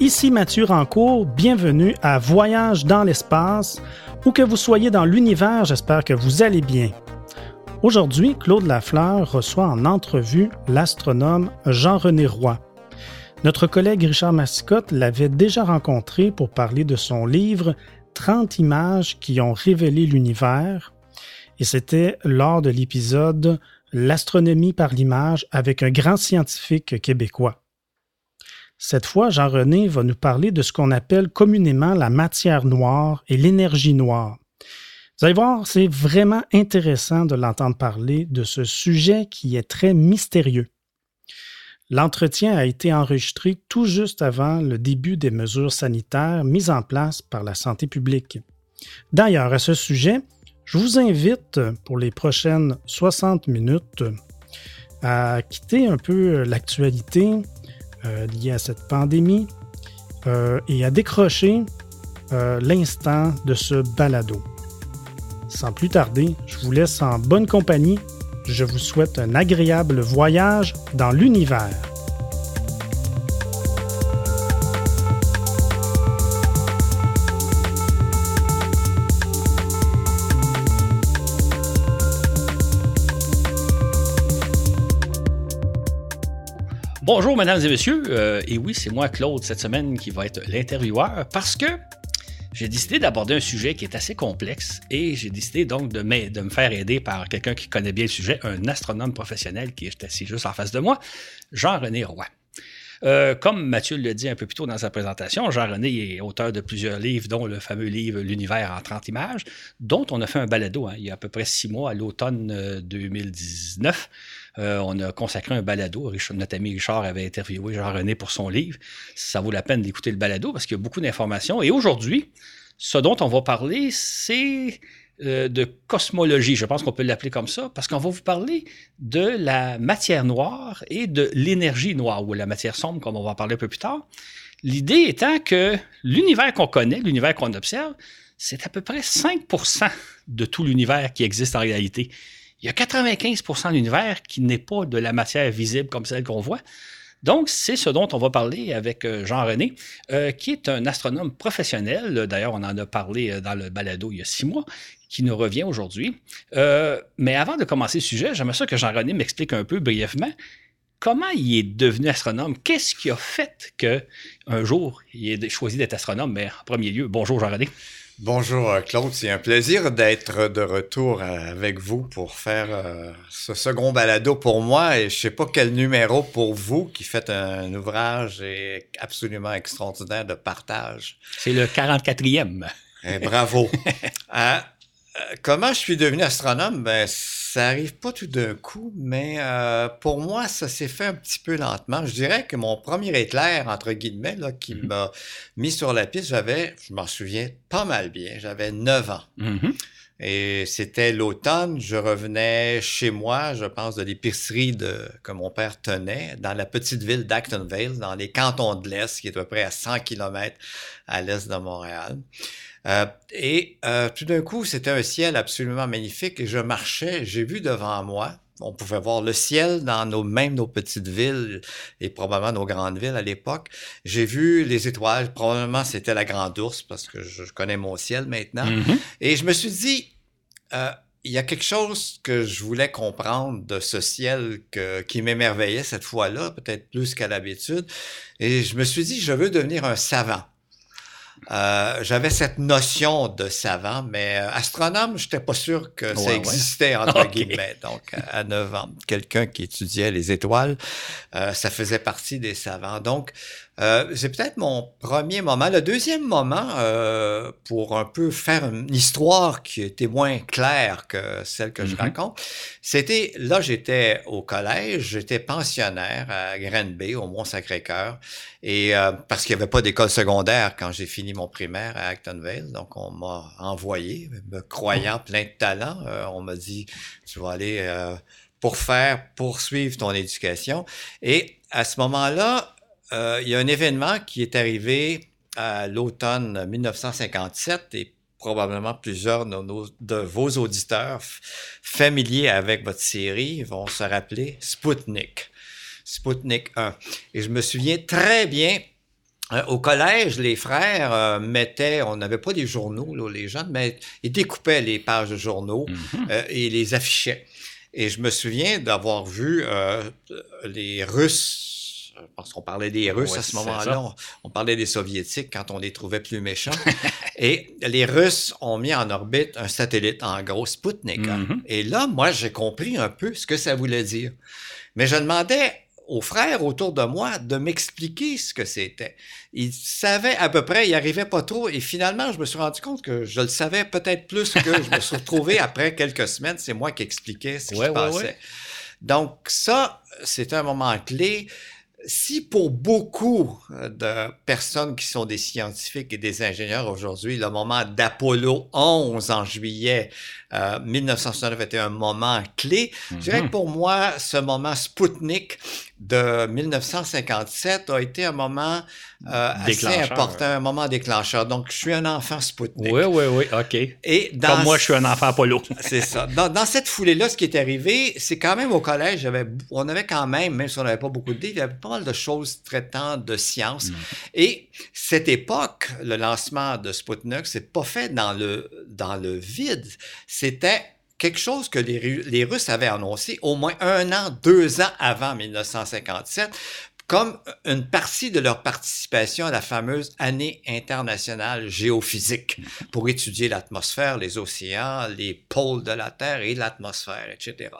Ici Mathieu Rancourt, bienvenue à Voyage dans l'espace. Où que vous soyez dans l'univers, j'espère que vous allez bien. Aujourd'hui, Claude Lafleur reçoit en entrevue l'astronome Jean-René Roy. Notre collègue Richard Mascotte l'avait déjà rencontré pour parler de son livre 30 images qui ont révélé l'univers. Et c'était lors de l'épisode L'astronomie par l'image avec un grand scientifique québécois. Cette fois, Jean-René va nous parler de ce qu'on appelle communément la matière noire et l'énergie noire. Vous allez voir, c'est vraiment intéressant de l'entendre parler de ce sujet qui est très mystérieux. L'entretien a été enregistré tout juste avant le début des mesures sanitaires mises en place par la santé publique. D'ailleurs, à ce sujet, je vous invite pour les prochaines 60 minutes à quitter un peu l'actualité euh, liée à cette pandémie euh, et à décrocher euh, l'instant de ce balado. Sans plus tarder, je vous laisse en bonne compagnie. Je vous souhaite un agréable voyage dans l'univers. Bonjour, mesdames et messieurs. Euh, et oui, c'est moi, Claude, cette semaine qui va être l'intervieweur parce que j'ai décidé d'aborder un sujet qui est assez complexe et j'ai décidé donc de, me faire aider par quelqu'un qui connaît bien le sujet, un astronome professionnel qui est assis juste en face de moi, Jean-René Roy. Euh, comme Mathieu le dit un peu plus tôt dans sa présentation, Jean-René est auteur de plusieurs livres, dont le fameux livre L'univers en 30 images, dont on a fait un balado hein, il y a à peu près six mois, à l'automne 2019. Euh, on a consacré un balado. notre ami Richard avait interviewé Jean-René pour son livre. Ça vaut la peine d'écouter le balado parce qu'il y a beaucoup d'informations. Et aujourd'hui, ce dont on va parler, c'est euh, de cosmologie, je pense qu'on peut l'appeler comme ça, parce qu'on va vous parler de la matière noire et de l'énergie noire, ou la matière sombre, comme on va en parler un peu plus tard. L'idée étant que l'univers qu'on connaît, l'univers qu'on observe, c'est à peu près 5% de tout l'univers qui existe en réalité. Il y a 95% de l'univers qui n'est pas de la matière visible comme celle qu'on voit. Donc, c'est ce dont on va parler avec euh, Jean-René, euh, qui est un astronome professionnel. D'ailleurs, on en a parlé euh, dans le balado il y a six mois, qui nous revient aujourd'hui. mais avant de commencer le sujet, j'aimerais ça que Jean-René m'explique un peu brièvement comment il est devenu astronome. Qu'est-ce qui a fait qu'un jour, il ait choisi d'être astronome? Mais en premier lieu, bonjour Jean-René. Bonjour euh, Claude, c'est un plaisir d'être de retour euh, avec vous pour faire euh, ce second balado pour moi et je sais pas quel numéro pour vous qui faites un ouvrage absolument extraordinaire de partage. C'est le 44e. Eh, bravo. comment je suis devenu astronome? Ben, ça arrive pas tout d'un coup, mais euh, pour moi, ça s'est fait un petit peu lentement. Je dirais que mon premier éclair, entre guillemets, là, qui mm-hmm. m'a mis sur la piste, j'avais, je m'en souviens pas mal bien, j'avais 9 ans. Mm-hmm. Et c'était l'automne, je revenais chez moi, je pense, de l'épicerie que mon père tenait, dans la petite ville d'Actonville, dans les cantons de l'Est, qui est à peu près à 100 km à l'est de Montréal. Euh, et euh, tout d'un coup, c'était un ciel absolument magnifique et je marchais, j'ai vu devant moi, on pouvait voir le ciel dans nos, même nos petites villes et probablement nos grandes villes à l'époque. J'ai vu les étoiles, probablement c'était la Grande Ourse parce que je, connais mon ciel maintenant. Mm-hmm. Et je me suis dit, euh, il y a quelque chose que je voulais comprendre de ce ciel que, qui m'émerveillait cette fois-là, peut-être plus qu'à l'habitude. Et je me suis dit, je veux devenir un savant. Euh, j'avais cette notion de savant, mais euh, astronome, je n'étais pas sûr que ça existait, entre guillemets. Donc, à 9 ans, quelqu'un qui étudiait les étoiles, euh, ça faisait partie des savants. Donc, euh, c'est peut-être mon premier moment. Le deuxième moment, euh, pour un peu faire une histoire qui était moins claire que celle que je mm-hmm. raconte, c'était, là j'étais au collège, j'étais pensionnaire à Granby, au Mont-Sacré-Cœur, et euh, parce qu'il n'y avait pas d'école secondaire quand j'ai fini mon primaire à Actonville, donc on m'a envoyé, me croyant plein de talent, on m'a dit, tu vas aller pour faire, poursuivre ton éducation. Et à ce moment-là, euh, il y a un événement qui est arrivé à l'automne 1957 et probablement plusieurs de, vos auditeurs familiers avec votre série vont se rappeler Sputnik. Sputnik 1. Et je me souviens très bien euh, au collège, les frères euh, mettaient, on n'avait pas des journaux, là, les jeunes, mais ils découpaient les pages de journaux Mhm. euh, et les affichaient. Et je me souviens d'avoir vu euh, les Russes, parce qu'on parlait des Russes Ouais, à ce moment-là, on, on parlait des Soviétiques quand on les trouvait plus méchants. et les Russes ont mis en orbite un satellite, en gros, Sputnik. Mhm. Et là, moi, j'ai compris un peu ce que ça voulait dire. Mais je demandais aux frères autour de moi de m'expliquer ce que c'était. Ils savaient à peu près, ils n'y arrivaient pas trop. Et finalement, je me suis rendu compte que je le savais peut-être plus que je me suis retrouvé après quelques semaines. C'est moi qui expliquais ce qui Ouais, se ouais, passait. ouais. Donc ça, c'est un moment clé. Si pour beaucoup euh, de personnes qui sont des scientifiques et des ingénieurs aujourd'hui, le moment d'Apollo 11 en juillet euh, 1969 était un moment clé, je dirais que Mhm. pour moi, ce moment Spoutnik de 1957 a été un moment euh, assez important, un moment déclencheur. Donc, je suis un enfant Spoutnik. Oui, oui, oui, OK. Et dans Comme moi, je suis un enfant Apollo. c'est ça. Dans, dans cette foulée-là, ce qui est arrivé, c'est quand même au collège, on avait quand même, même si on n'avait pas beaucoup de livres, il y avait pas mal de choses traitant de sciences. Mm. Et cette époque, le lancement de Sputnik, c'est pas fait dans le, dans le vide. C'était quelque chose que les, Ru- les Russes avaient annoncé au moins un an, deux ans avant 1957 comme une partie de leur participation à la fameuse année internationale géophysique pour étudier l'atmosphère, les océans, les pôles de la Terre et l'atmosphère, etc.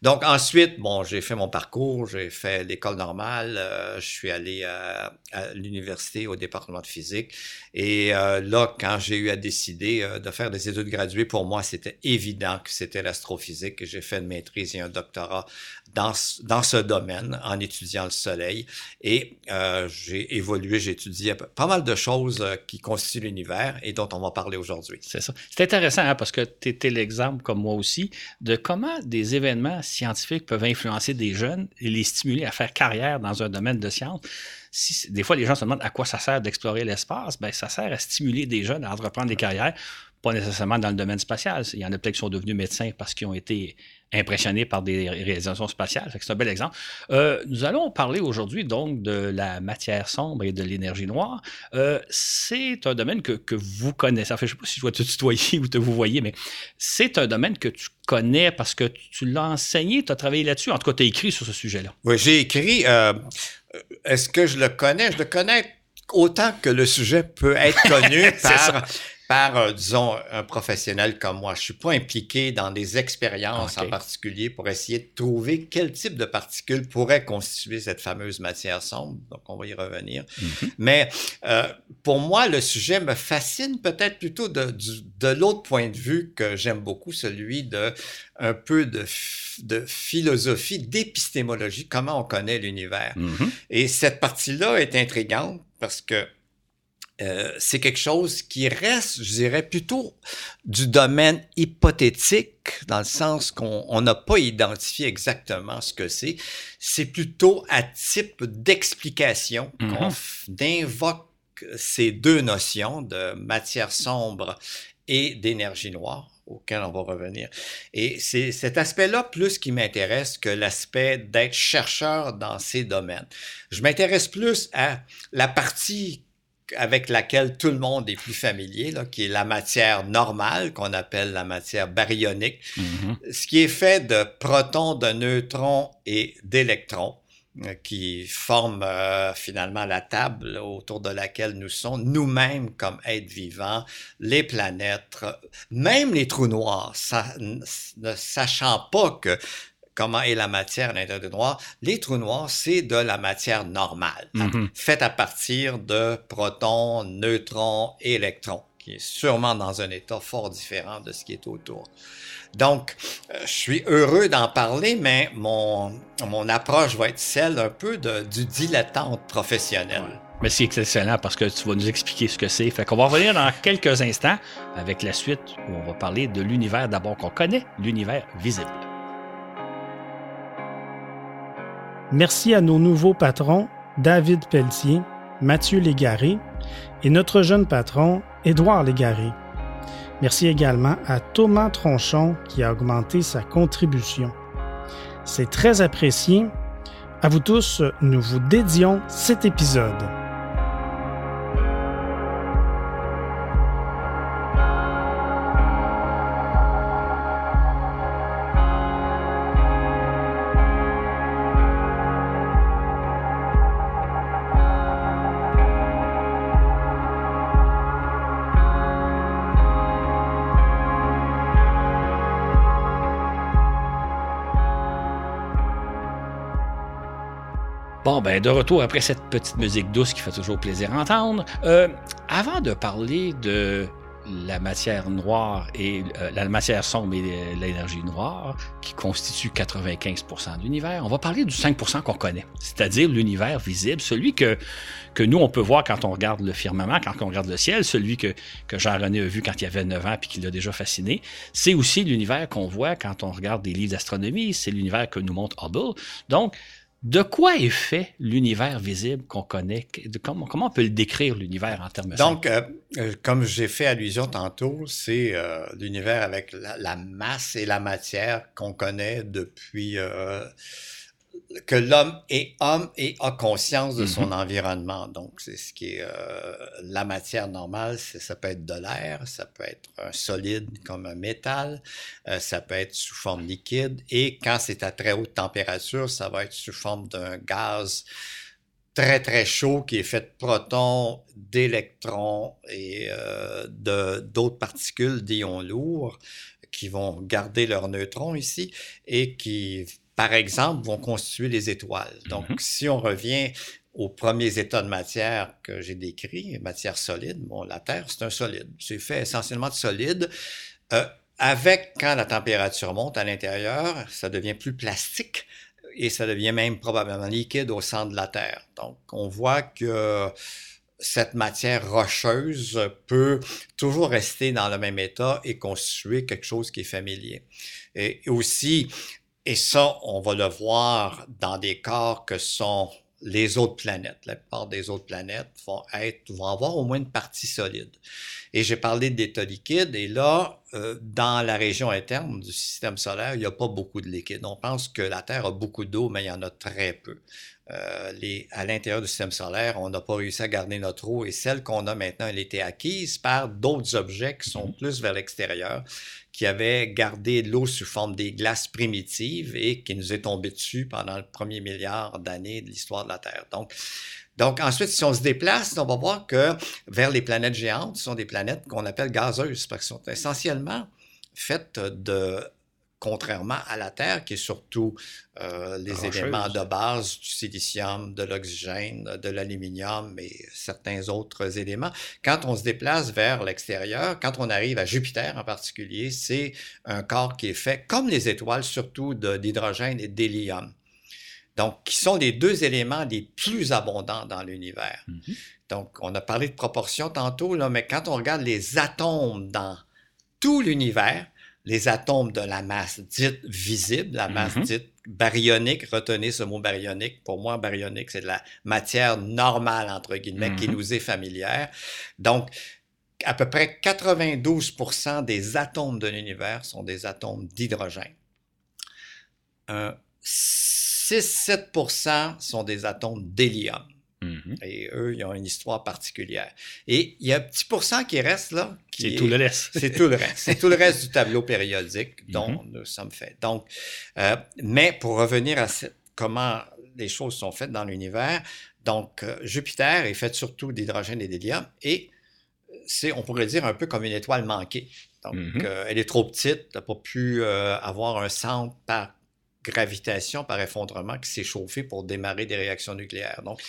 Donc ensuite, bon, j'ai fait mon parcours, j'ai fait l'école normale, euh, je suis allé euh, à l'université au département de physique et euh, là, quand j'ai eu à décider euh, de faire des études graduées, pour moi, c'était évident que c'était l'astrophysique j'ai fait une maîtrise et un doctorat dans, dans ce domaine en étudiant le Soleil. Et euh, j'ai évolué, j'ai étudié pas mal de choses qui constituent l'univers et dont on va parler aujourd'hui. C'est ça. C'est intéressant hein, parce que tu étais l'exemple, comme moi aussi, de comment des événements scientifiques peuvent influencer des jeunes et les stimuler à faire carrière dans un domaine de science. Si, des fois, les gens se demandent à quoi ça sert d'explorer l'espace. Ben, ça sert à stimuler des jeunes à entreprendre des carrières, pas nécessairement dans le domaine spatial. Il y en a peut-être qui sont devenus médecins parce qu'ils ont été impressionnés par des réalisations spatiales. C'est un bel exemple. Euh, nous allons parler aujourd'hui donc de la matière sombre et de l'énergie noire. Euh, c'est un domaine que, que vous connaissez. En fait, je ne sais pas si je dois te tutoyer ou te vous voyez, mais c'est un domaine que tu connais parce que tu l'as enseigné, tu as travaillé là-dessus. En tout cas, tu as écrit sur ce sujet-là. Oui, j'ai écrit. euh, Est-ce que je le connais? Je le connais autant que le sujet peut être connu par, par euh, disons, un professionnel comme moi. Je suis pas impliqué dans des expériences en particulier pour essayer de trouver quel type de particules pourrait constituer cette fameuse matière sombre. Donc, on va y revenir. Mais euh, pour moi, le sujet me fascine peut-être plutôt de, de l'autre point de vue que j'aime beaucoup, celui de un peu de, de philosophie, d'épistémologie, comment on connaît l'univers. Mhm. Et cette partie-là est intrigante parce que euh, c'est quelque chose qui reste, je dirais, plutôt du domaine hypothétique, dans le sens qu'on on n'a pas identifié exactement ce que c'est. C'est plutôt à type d'explication Mhm. qu'on invoque ces deux notions de matière sombre et d'énergie noire auquel on va revenir. Et c'est cet aspect-là plus qui m'intéresse que l'aspect d'être chercheur dans ces domaines. Je m'intéresse plus à la partie avec laquelle tout le monde est plus familier, là, qui est la matière normale, qu'on appelle la matière baryonique, Mhm. ce qui est fait de protons, de neutrons et d'électrons euh, qui forment euh, finalement la table autour de laquelle nous sommes, nous-mêmes comme êtres vivants, les planètes, même les trous noirs, ça- ne sachant pas que comment est la matière à l'intérieur des noirs, les trous noirs, c'est de la matière normale, Mhm. faite à partir de protons, neutrons et électrons, qui est sûrement dans un état fort différent de ce qui est autour. Donc, euh, je suis heureux d'en parler, mais mon, mon approche va être celle un peu de, du dilettante professionnel. Mais c'est excellent parce que tu vas nous expliquer ce que c'est. Fait qu'on va revenir dans quelques instants avec la suite où on va parler de l'univers d'abord qu'on connaît, l'univers visible. Merci à nos nouveaux patrons, David Pelletier, Mathieu Légaré et notre jeune patron, Édouard Légaré. Merci également à Thomas Tronchon qui a augmenté sa contribution. C'est très apprécié. À vous tous, nous vous dédions cet épisode. Bon, ben, de retour après cette petite musique douce qui fait toujours plaisir à entendre. Euh, avant de parler de la matière noire et euh, la matière sombre et l'énergie noire, qui constitue 95% de l'univers, on va parler du 5% qu'on connaît, c'est-à-dire l'univers visible, celui que, que nous, on peut voir quand on regarde le firmament, quand on regarde le ciel, celui que, que Jean-René a vu quand il avait 9 ans puis qui l'a déjà fasciné. C'est aussi l'univers qu'on voit quand on regarde des livres d'astronomie, c'est l'univers que nous montre Hubble. Donc, de quoi est fait l'univers visible qu'on connaît? comment, comment, on peut le décrire, l'univers, en termes Donc, euh, euh, comme j'ai fait allusion tantôt, c'est euh, l'univers avec la, la, masse et la matière qu'on connaît depuis que l'homme est homme et a conscience de son mm-hmm. environnement. Donc, c'est ce qui est euh, la matière normale. Ça peut être de l'air, ça peut être un solide comme un métal, euh, ça peut être sous forme liquide. Et quand c'est à très haute température, ça va être sous forme d'un gaz très très chaud qui est fait de protons, d'électrons et euh, de d'autres particules d'ions lourds qui vont garder leurs neutrons ici et qui par exemple, vont constituer les étoiles. Donc, mm-hmm. si on revient aux premiers états de matière que j'ai décrits, matière solide, bon, la Terre, c'est un solide. C'est fait essentiellement de solide. Euh, avec, quand la température monte à l'intérieur, ça devient plus plastique et ça devient même probablement liquide au centre de la Terre. Donc, on voit que cette matière rocheuse peut toujours rester dans le même état et constituer quelque chose qui est familier. Et aussi, et ça, on va le voir dans des corps que sont les autres planètes. La plupart des autres planètes vont être, vont avoir au moins une partie solide. Et j'ai parlé d'état liquide, et là, euh, dans la région interne du système solaire, il n'y a pas beaucoup de liquide. On pense que la Terre a beaucoup d'eau, mais il y en a très peu. Euh, les, à l'intérieur du système solaire, on n'a pas réussi à garder notre eau et celle qu'on a maintenant, elle été acquise par d'autres objets qui sont mm-hmm. plus vers l'extérieur, qui avaient gardé l'eau sous forme des glaces primitives et qui nous est tombé dessus pendant le premier milliard d'années de l'histoire de la Terre. Donc, donc, ensuite, si on se déplace, on va voir que vers les planètes géantes, ce sont des planètes qu'on appelle gazeuses, parce qu'elles sont essentiellement faites de contrairement à la Terre, qui est surtout euh, les éléments de base du silicium, de l'oxygène, de l'aluminium et certains autres éléments. Quand on se déplace vers l'extérieur, quand on arrive à Jupiter en particulier, c'est un corps qui est fait, comme les étoiles, surtout d'hydrogène et d'hélium. Donc, qui sont les deux éléments les plus abondants dans l'univers. Mm-hmm. Donc, on a parlé de proportions tantôt, là, mais quand on regarde les atomes dans tout l'univers, les atomes de la masse dite visible, la masse mm-hmm. dite baryonique, retenez ce mot baryonique. Pour moi, baryonique, c'est de la matière normale, entre guillemets, qui mm-hmm. nous est familière. Donc, à peu près 92% des atomes de l'univers sont des atomes d'hydrogène. 6-7% sont des atomes d'hélium. Mm-hmm. Et eux, ils ont une histoire particulière. Et il y a un petit pourcent qui reste là. C'est tout le reste. c'est tout le reste. C'est tout le reste du tableau périodique dont mm-hmm. nous sommes faits. Donc, euh, mais pour revenir à comment les choses sont faites dans l'univers, donc euh, Jupiter est fait surtout d'hydrogène et d'hélium et c'est, on pourrait dire, un peu comme une étoile manquée. Donc, mm-hmm. euh, elle est trop petite, elle n'a pas pu avoir un centre par gravitation, par effondrement qui s'est chauffé pour démarrer des réactions nucléaires. Donc,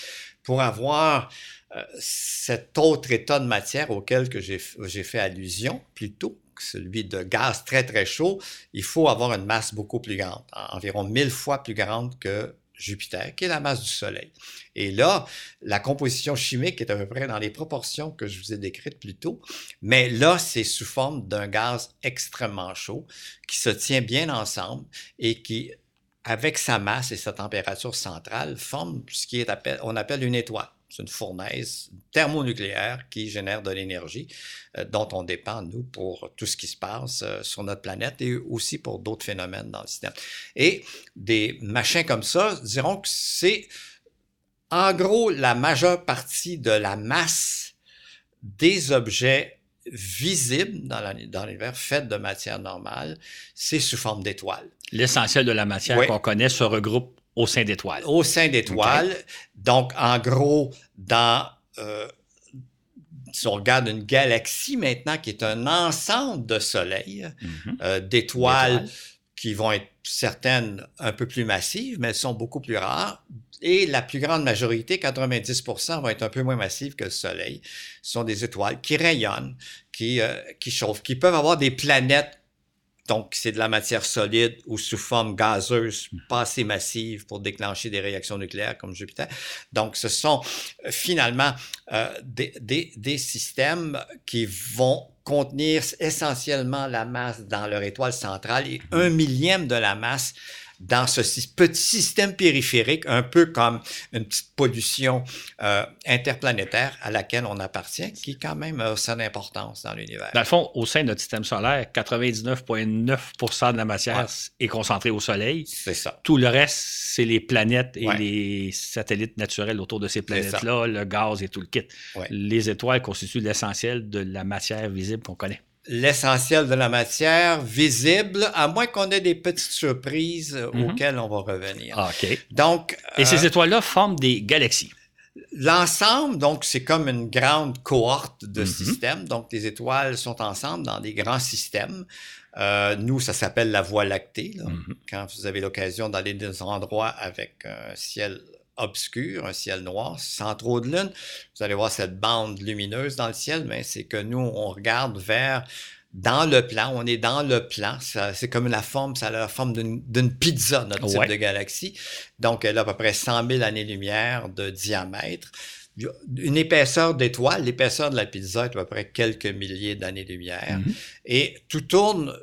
pour avoir euh, cet autre état de matière auquel que j'ai fait allusion plutôt, celui de gaz très très chaud, il faut avoir une masse beaucoup plus grande, environ mille fois plus grande que Jupiter, qui est la masse du Soleil. Et là, la composition chimique est à peu près dans les proportions que je vous ai décrites plus tôt, mais là, c'est sous forme d'un gaz extrêmement chaud qui se tient bien ensemble et qui avec sa masse et sa température centrale, forme ce qui est on appelle une étoile. C'est une fournaise thermonucléaire qui génère de l'énergie euh, dont on dépend, nous, pour tout ce qui se passe euh, sur notre planète et aussi pour d'autres phénomènes dans le système. Et des machins comme ça diront que c'est en gros la majeure partie de la masse des objets visibles dans l'univers faits de matière normale, c'est sous forme d'étoiles l'essentiel de la matière qu'on connaît se regroupe au sein d'étoiles. Au sein d'étoiles. Donc, en gros, dans, euh, si on regarde une galaxie maintenant qui est un ensemble de soleils, mhm. euh, d'étoiles qui vont être certaines un peu plus massives, mais elles sont beaucoup plus rares. Et la plus grande majorité, 90% vont être un peu moins massives que le Soleil. Ce sont des étoiles qui rayonnent, qui, euh, qui chauffent, qui peuvent avoir des planètes donc, c'est de la matière solide ou sous forme gazeuse, pas assez massive pour déclencher des réactions nucléaires comme Jupiter. Donc, ce sont euh, finalement euh, des, systèmes qui vont contenir essentiellement la masse dans leur étoile centrale et un millième de la masse dans ce petit système périphérique, un peu comme une petite pollution euh, interplanétaire à laquelle on appartient, qui quand même a son importance dans l'univers. Dans le fond, au sein de notre système solaire, 99,9% de la matière est concentrée au Soleil. C'est ça. Tout le reste, c'est les planètes et les satellites naturels autour de ces planètes-là, le gaz et tout le kit. Les étoiles constituent l'essentiel de la matière visible qu'on connaît l'essentiel de la matière visible, à moins qu'on ait des petites surprises euh, mhm. auxquelles on va revenir. Ah, OK. Donc, Et ces euh, étoiles-là forment des galaxies. L'ensemble, donc, c'est comme une grande cohorte de mhm. systèmes. Donc, les étoiles sont ensemble dans des grands systèmes. Euh, nous, ça s'appelle la Voie lactée. Mhm. Quand vous avez l'occasion d'aller dans des endroits avec un ciel obscur, un ciel noir, sans trop de lune. Vous allez voir cette bande lumineuse dans le ciel, mais c'est que nous, on regarde vers dans le plan, on est dans le plan. C'est comme la forme, ça a la forme d'une pizza, notre type de galaxie. Donc, elle a à peu près 100 000 années-lumière de diamètre. Une épaisseur d'étoile, l'épaisseur de la pizza est à peu près quelques milliers d'années-lumière. Mm-hmm. Et tout tourne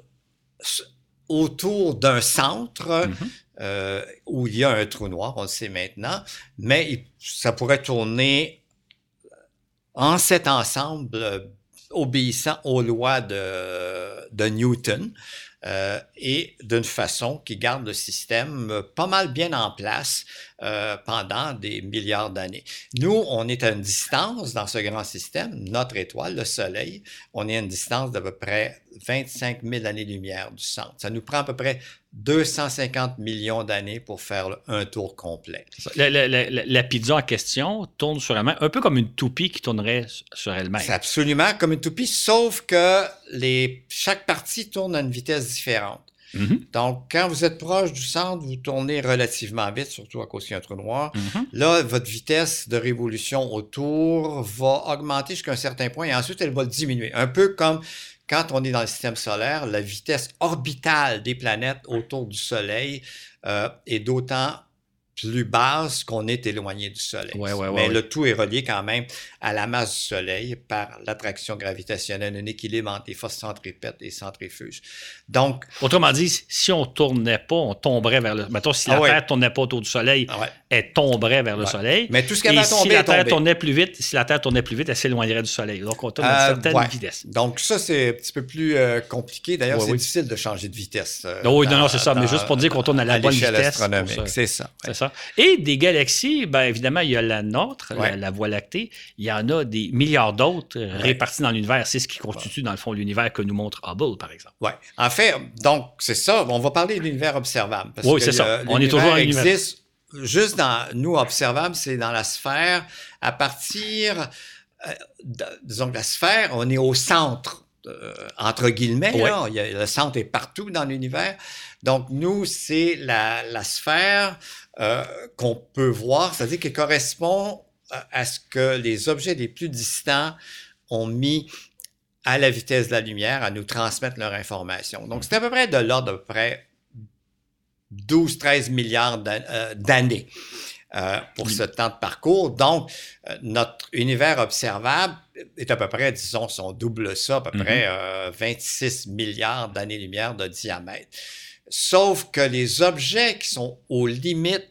autour d'un centre mm-hmm. Euh, où il y a un trou noir, on le sait maintenant, mais ça pourrait tourner en cet ensemble euh, obéissant aux lois de, de Newton. Euh, et d'une façon qui garde le système pas mal bien en place euh, pendant des milliards d'années. Nous, on est à une distance dans ce grand système, notre étoile, le Soleil, on est à une distance d'à peu près 25 000 années-lumière du centre. Ça nous prend à peu près 250 millions d'années pour faire un tour complet. La, la, la, pizza en question tourne sur elle-même, un peu comme une toupie qui tournerait sur elle-même. C'est absolument comme une toupie, sauf que les, chaque partie tourne à une vitesse différente. Mm-hmm. Donc, quand vous êtes proche du centre, vous tournez relativement vite, surtout à cause qu'il y a un trou noir. Mm-hmm. Là, votre vitesse de révolution autour va augmenter jusqu'à un certain point et ensuite, elle va diminuer. Un peu comme quand on est dans le système solaire, la vitesse orbitale des planètes autour du Soleil euh, est d'autant plus basse qu'on est éloigné du Soleil. Mais le tout est relié quand même à la masse du Soleil par l'attraction gravitationnelle, un équilibre entre les forces centripètes et centrifuges. Donc, autrement dit, si on tournait pas, on tomberait vers le. Mettons, si la ah Terre tournait pas autour du Soleil, ah elle tomberait vers le Soleil. Mais tout ce qu'elle va tomber, si la Terre tournait plus vite, si la Terre tournait plus vite, elle s'éloignerait du Soleil. Donc, on tourne à une euh, certaine vitesse. Donc, ça, c'est un petit peu plus euh, compliqué. D'ailleurs, c'est difficile de changer de vitesse. Euh, oui, non, non, c'est ça. mais juste pour dire qu'on tourne à la bonne vitesse. C'est ça. Ça. Et des galaxies, bien évidemment, il y a la nôtre, la, Voie lactée. Il y en a des milliards d'autres répartis dans l'univers. C'est ce qui constitue, dans le fond, l'univers que nous montre Hubble, par exemple. Oui. En fait, donc, c'est ça. On va parler de l'univers observable. oui, c'est ça. On est toujours existe juste dans nous observable, c'est dans la sphère. À partir, euh, disons que la sphère, on est au centre. Euh, entre guillemets, le centre est partout dans l'univers. Donc, nous, c'est la, la sphère euh, qu'on peut voir, c'est-à-dire qu'elle correspond à ce que les objets les plus distants ont mis à la vitesse de la lumière à nous transmettre leur information. Donc, c'est à peu près de l'ordre de près 12-13 milliards euh, d'années euh, pour ce temps de parcours. Donc, euh, notre univers observable est à peu près, disons, son double ça, à peu mm-hmm. près 26 milliards d'années-lumière de diamètre. Sauf que les objets qui sont aux limites,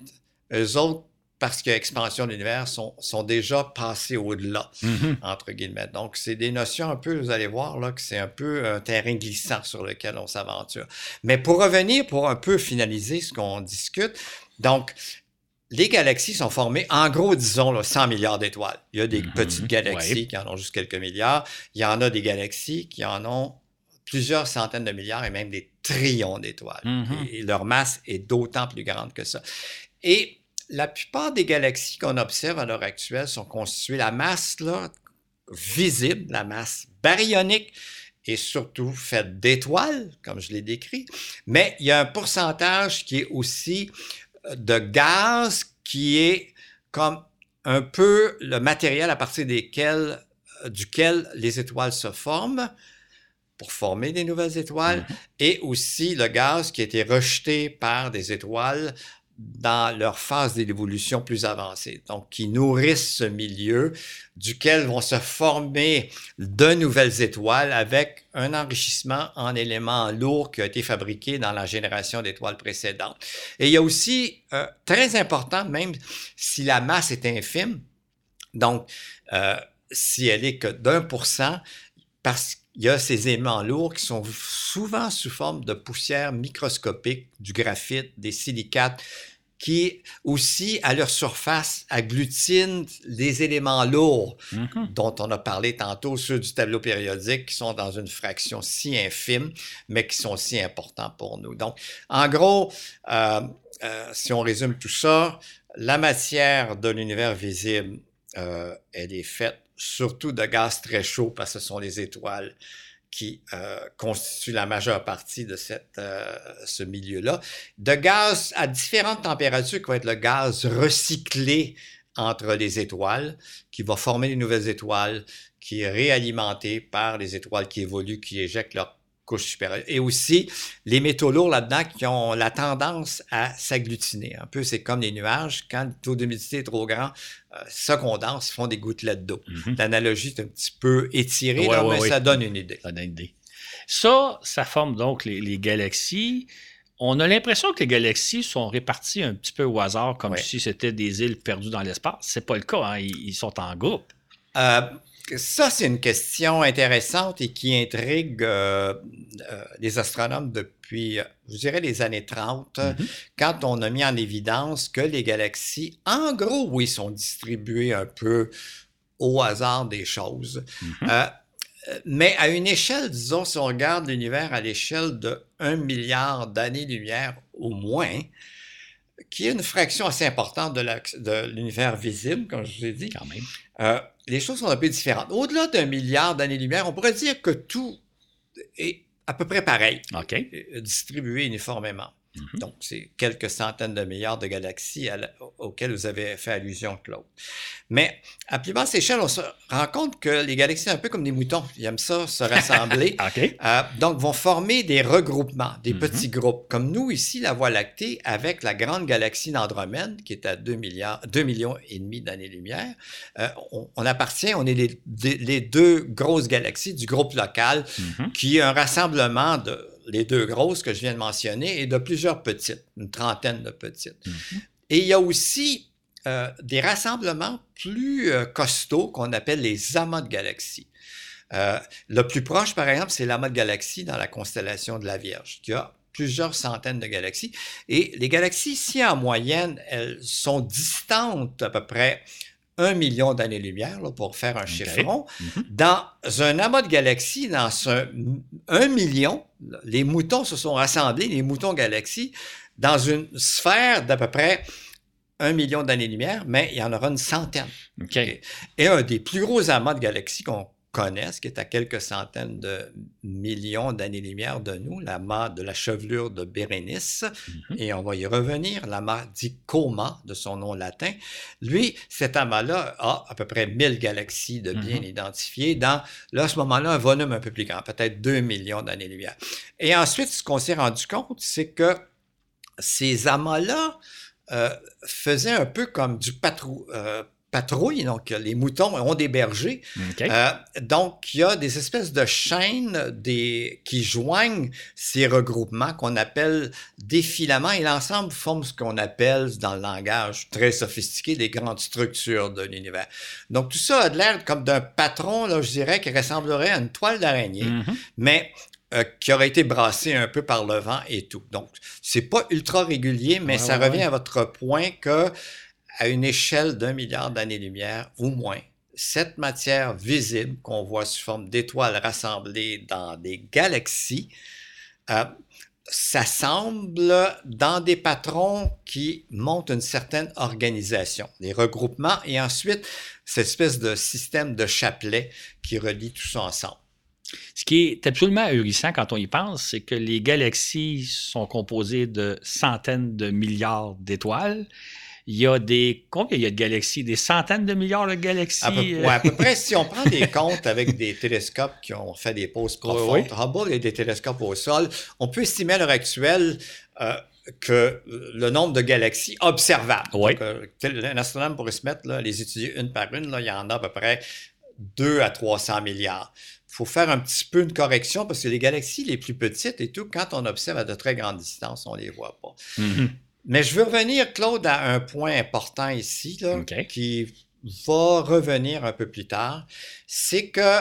eux autres, parce que l'expansion de l'univers sont, sont, déjà passés au-delà, mm-hmm. entre guillemets. Donc, c'est des notions un peu, vous allez voir là, que c'est un peu un terrain glissant sur lequel on s'aventure. Mais pour revenir, pour un peu finaliser ce qu'on discute, donc, les galaxies sont formées, en gros, disons, là, 100 milliards d'étoiles. Il y a des mm-hmm. petites galaxies qui en ont juste quelques milliards. Il y en a des galaxies qui en ont plusieurs centaines de milliards et même des trillions d'étoiles. Mm-hmm. Et leur masse est d'autant plus grande que ça. Et la plupart des galaxies qu'on observe à l'heure actuelle sont constituées, la masse là, visible, la masse baryonique, est surtout faite d'étoiles, comme je l'ai décrit, mais il y a un pourcentage qui est aussi de gaz qui est comme un peu le matériel à partir desquels, duquel les étoiles se forment pour former des nouvelles étoiles, mm-hmm. et aussi le gaz qui a été rejeté par des étoiles dans leur phase d'évolution plus avancée, donc qui nourrissent ce milieu duquel vont se former de nouvelles étoiles avec un enrichissement en éléments lourds qui a été fabriqué dans la génération d'étoiles précédentes. Et il y a aussi, euh, très important, même si la masse est infime, donc euh, si elle est que d'un pour cent, parce qu'il y a ces éléments lourds qui sont souvent sous forme de poussière microscopique, du graphite, des silicates, qui aussi, à leur surface, agglutinent des éléments lourds mm-hmm. dont on a parlé tantôt, ceux du tableau périodique, qui sont dans une fraction si infime, mais qui sont si importants pour nous. Donc, en gros, euh, euh, si on résume tout ça, la matière de l'univers visible, euh, elle est faite surtout de gaz très chaud parce que ce sont les étoiles qui euh, constitue la majeure partie de cette, euh, ce milieu-là, de gaz à différentes températures, qui va être le gaz recyclé entre les étoiles, qui va former de nouvelles étoiles, qui est réalimenté par les étoiles qui évoluent, qui éjectent leur et aussi, les métaux lourds là-dedans qui ont la tendance à s'agglutiner. Un peu, c'est comme les nuages. Quand le taux d'humidité est trop grand, euh, ça condense, font des gouttelettes d'eau. Mhm. L'analogie est un petit peu étirée, mais ça donne une idée. Ça donne une idée. Ça, ça forme donc les, galaxies. On a l'impression que les galaxies sont réparties un petit peu au hasard, comme si c'était des îles perdues dans l'espace. C'est pas le cas, hein. ils, sont en groupe. Euh, ça, c'est une question intéressante et qui intrigue euh, euh, les astronomes depuis, je dirais, les années 30, mm-hmm. quand on a mis en évidence que les galaxies, en gros, oui, sont distribuées un peu au hasard des choses. Mm-hmm. Euh, mais à une échelle, disons, si on regarde l'univers à l'échelle de 1 milliard d'années-lumière au moins, qui est une fraction assez importante de l'univers visible, comme je vous ai dit. Quand même. Euh, les choses sont un peu différentes. Au-delà d'un milliard d'années-lumière, on pourrait dire que tout est à peu près pareil, euh, distribué uniformément. Mhm. Donc, c'est quelques centaines de milliards de galaxies auxquelles vous avez fait allusion, Claude. Mais à plus basse échelle, on se rend compte que les galaxies, un peu comme des moutons, ils aiment ça, se rassembler. euh, donc, vont former des regroupements, des mhm. petits groupes. Comme nous, ici, la Voie lactée, avec la grande galaxie d'Andromède, qui est à 2, milliards, 2 millions et demi d'années-lumière, euh, on, appartient, on est les, les, deux grosses galaxies du groupe local, mhm. qui est un rassemblement de les deux grosses que je viens de mentionner, et de plusieurs petites, une trentaine de petites. Mhm. Et il y a aussi euh, des rassemblements plus euh, costauds qu'on appelle les amas de galaxies. Euh, le plus proche, par exemple, c'est l'amas de galaxies dans la constellation de la Vierge, qui a plusieurs centaines de galaxies. Et les galaxies, si en moyenne, elles sont distantes à peu près un million d'années-lumière, pour faire un chiffron. Mhm. Dans un amas de galaxies, dans un, million, les moutons se sont rassemblés, les moutons galaxies, dans une sphère d'à peu près un million d'années-lumière, mais il y en aura une centaine. Et un des plus gros amas de galaxies qu'on connaissent, qui est à quelques centaines de millions d'années-lumière de nous, l'amas de la chevelure de Bérénice, mhm. et on va y revenir, l'amas dit Coma, de son nom latin. Lui, cet amas-là a à peu près 1000 galaxies de bien mhm. identifiées dans, là, à ce moment-là, un volume un peu plus grand, peut-être 2 millions d'années-lumière. Et ensuite, ce qu'on s'est rendu compte, c'est que ces amas-là euh, faisaient un peu comme du patrou, euh, patrouille, donc les moutons ont des bergers. Euh, donc, il y a des espèces de chaînes des, qui joignent ces regroupements qu'on appelle des filaments et l'ensemble forme ce qu'on appelle, dans le langage très sophistiqué, les grandes structures de l'univers. Donc, tout ça a l'air comme d'un patron, là, je dirais, qui ressemblerait à une toile d'araignée, mm-hmm. mais euh, qui aurait été brassé un peu par le vent et tout. Donc, c'est pas ultra régulier, mais ça revient à votre point que à une échelle d'un milliard d'années-lumière ou moins, cette matière visible qu'on voit sous forme d'étoiles rassemblées dans des galaxies euh, s'assemble dans des patrons qui montrent une certaine organisation, des regroupements et ensuite cette espèce de système de chapelet qui relie tout ça ensemble. Ce qui est absolument ahurissant quand on y pense, c'est que les galaxies sont composées de centaines de milliards d'étoiles. Il y a des. Combien il y a de galaxies? Des centaines de milliards de galaxies À peu, ouais, à peu près, si on prend des comptes avec des télescopes qui ont fait des pauses profondes, Oui, Hubble et des télescopes au sol, on peut estimer à l'heure actuelle euh, que le nombre de galaxies observables. Oui. Donc, euh, un astronome pourrait se mettre, là, les étudier une par une, là, il y en a à peu près 2 à 300 milliards. Il faut faire un petit peu une correction parce que les galaxies les plus petites et tout, quand on observe à de très grandes distances, on ne les voit pas. Mhm. Mais je veux revenir, Claude, à un point important ici, là, qui va revenir un peu plus tard. C'est que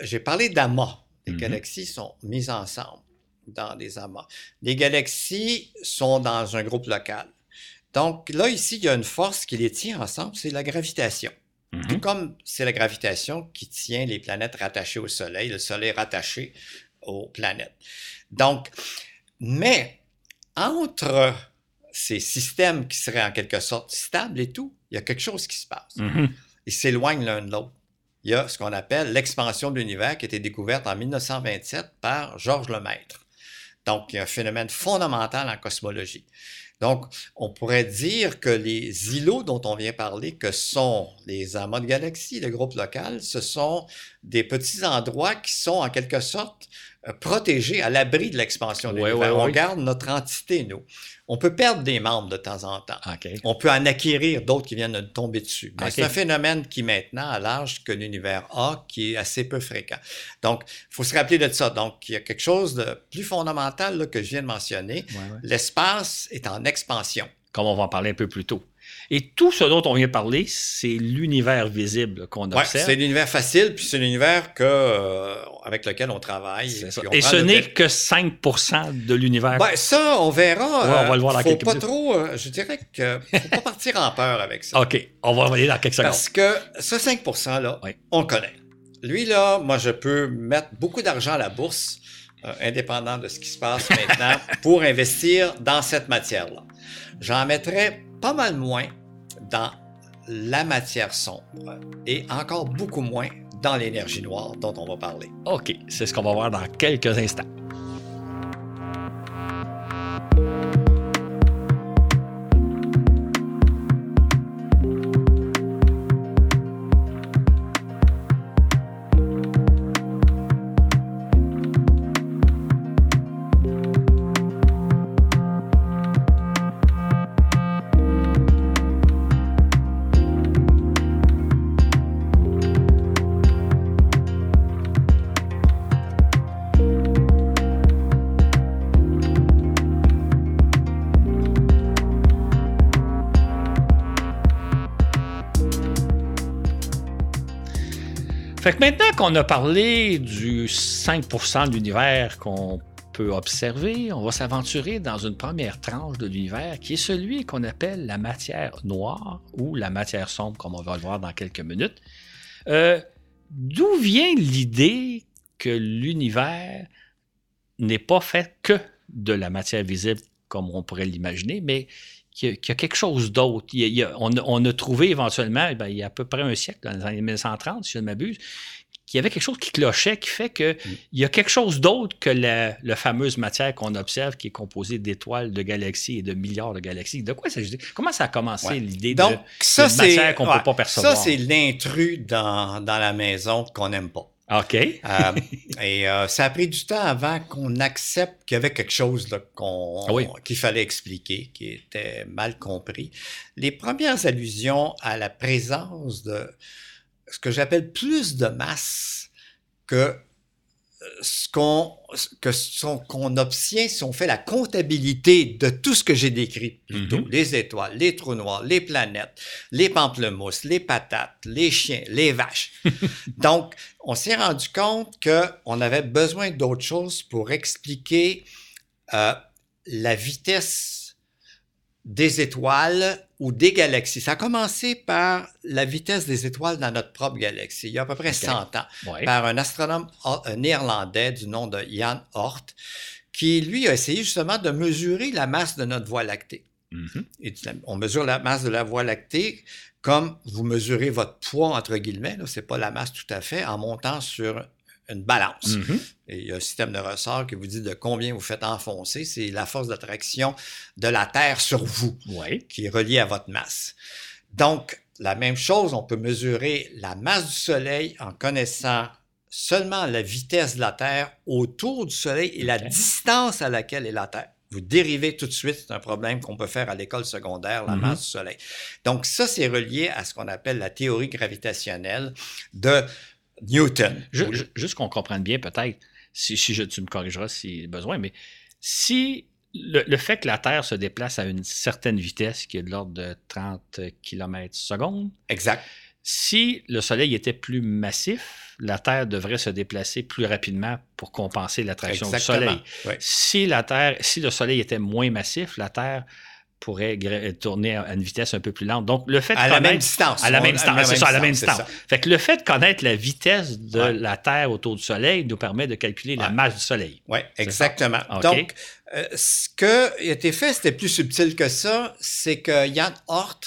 j'ai parlé d'amas. Les Mhm. galaxies sont mises ensemble dans des amas. Les galaxies sont dans un groupe local. Donc là, ici, il y a une force qui les tient ensemble, c'est la gravitation. Tout comme c'est la gravitation qui tient les planètes rattachées au Soleil, le Soleil rattaché aux planètes. Donc, mais entre ces systèmes qui seraient en quelque sorte stables et tout, il y a quelque chose qui se passe. Mhm. Ils s'éloignent l'un de l'autre. Il y a ce qu'on appelle l'expansion de l'univers qui a été découverte en 1927 par Georges Lemaître. Donc, il y a un phénomène fondamental en cosmologie. Donc, on pourrait dire que les îlots dont on vient parler, que sont les amas de galaxies, le groupe local, ce sont des petits endroits qui sont en quelque sorte protégés à l'abri de l'expansion de Ouais, l'univers. ouais, on garde notre entité, nous. On peut perdre des membres de temps en temps. On peut en acquérir d'autres qui viennent de tomber dessus. Mais. C'est un phénomène qui maintenant a l'âge que l'univers a, qui est assez peu fréquent. Donc, il faut se rappeler de ça. Donc, il y a quelque chose de plus fondamental là, que je viens de mentionner. L'espace est en expansion. Comme on va en parler un peu plus tôt. Et tout ce dont on vient parler, c'est l'univers visible qu'on Ouais, observe. c'est l'univers facile, puis c'est l'univers que, euh, avec lequel on travaille. On Et ce n'est que 5% de l'univers. Ben, ça, on verra. Ouais, on va le voir dans faut quelques pas minutes. trop, euh, je dirais que faut pas partir en peur avec ça. OK, on va revenir dans quelques secondes. Parce que ce 5 %-là, Oui. on le connaît. Lui, là, moi, je peux mettre beaucoup d'argent à la bourse, euh, indépendant de ce qui se passe maintenant, pour investir dans cette matière-là. J'en mettrais pas mal moins dans la matière sombre et encore beaucoup moins dans l'énergie noire dont on va parler. OK, c'est ce qu'on va voir dans quelques instants. Maintenant qu'on a parlé du 5% de l'univers qu'on peut observer, on va s'aventurer dans une première tranche de l'univers qui est celui qu'on appelle la matière noire ou la matière sombre, comme on va le voir dans quelques minutes. Euh, D'où vient l'idée que l'univers n'est pas fait que de la matière visible comme on pourrait l'imaginer, mais qu'il y, a- qu'il y a quelque chose d'autre. On, a- on a trouvé éventuellement, eh il y a à peu près un siècle, dans les années 1930, si je ne m'abuse, qu'il y avait quelque chose qui clochait, qui fait qu'il y a quelque chose d'autre que la, la fameuse matière qu'on observe, qui est composée d'étoiles, de galaxies et de milliards de galaxies. De quoi s'agit Comment ça a commencé Ouais. l'idée de ça, matière qu'on ouais, peut pas percevoir? Ça, c'est l'intrus dans, dans la maison qu'on n'aime pas. OK. Euh, et euh, ça a pris du temps avant qu'on accepte qu'il y avait quelque chose qu'on, Ah oui. qu'il fallait expliquer, qui était mal compris. Les premières allusions à la présence de ce que j'appelle plus de masse que ce qu'on que ce qu'on obtient si on fait la comptabilité de tout ce que j'ai décrit plus tôt, Mhm. les étoiles, les trous noirs, les planètes, les pamplemousses, les patates, les chiens, les vaches. Donc, on s'est rendu compte qu'on avait besoin d'autre chose pour expliquer euh, la vitesse des étoiles ou des galaxies. Ça a commencé par la vitesse des étoiles dans notre propre galaxie, il y a à peu près Ok. 100 ans Ouais. par un astronome euh, néerlandais du nom de Jan Hort, qui lui a essayé justement de mesurer la masse de notre Voie lactée. Mhm. Et tu- on mesure la masse de la Voie lactée comme vous mesurez votre poids, entre guillemets, ce n'est pas la masse tout à fait, en montant sur une balance. Mhm. Et il y a un système de ressort qui vous dit de combien vous faites enfoncer. C'est la force d'attraction de la Terre sur vous Oui. qui est reliée à votre masse. Donc, la même chose, on peut mesurer la masse du Soleil en connaissant seulement la vitesse de la Terre autour du Soleil et la distance à laquelle est la Terre. Vous dérivez tout de suite, c'est un problème qu'on peut faire à l'école secondaire, la Mhm. masse du Soleil. Donc ça, c'est relié à ce qu'on appelle la théorie gravitationnelle de Newton. Ju- ju- juste qu'on comprenne bien, peut-être, si, si je, tu me corrigeras si besoin, mais si le, le fait que la Terre se déplace à une certaine vitesse, qui est de l'ordre de 30 km seconde, Exact. si le Soleil était plus massif, la Terre devrait se déplacer plus rapidement pour compenser l'attraction du. Soleil. Oui. Si la Terre, si le Soleil était moins massif, la Terre pourrait gra- tourner à une vitesse un peu plus lente. Donc, le fait de À la connaître- même distance. à la même distance, c'est ça, à la même c'est distance. ça. Fait que le fait de connaître la vitesse de Ouais. la Terre autour du Soleil nous permet de calculer la masse du Soleil. Oui, exactement. Donc, euh, ce qui a été fait, c'était plus subtil que ça, c'est que Jan Hort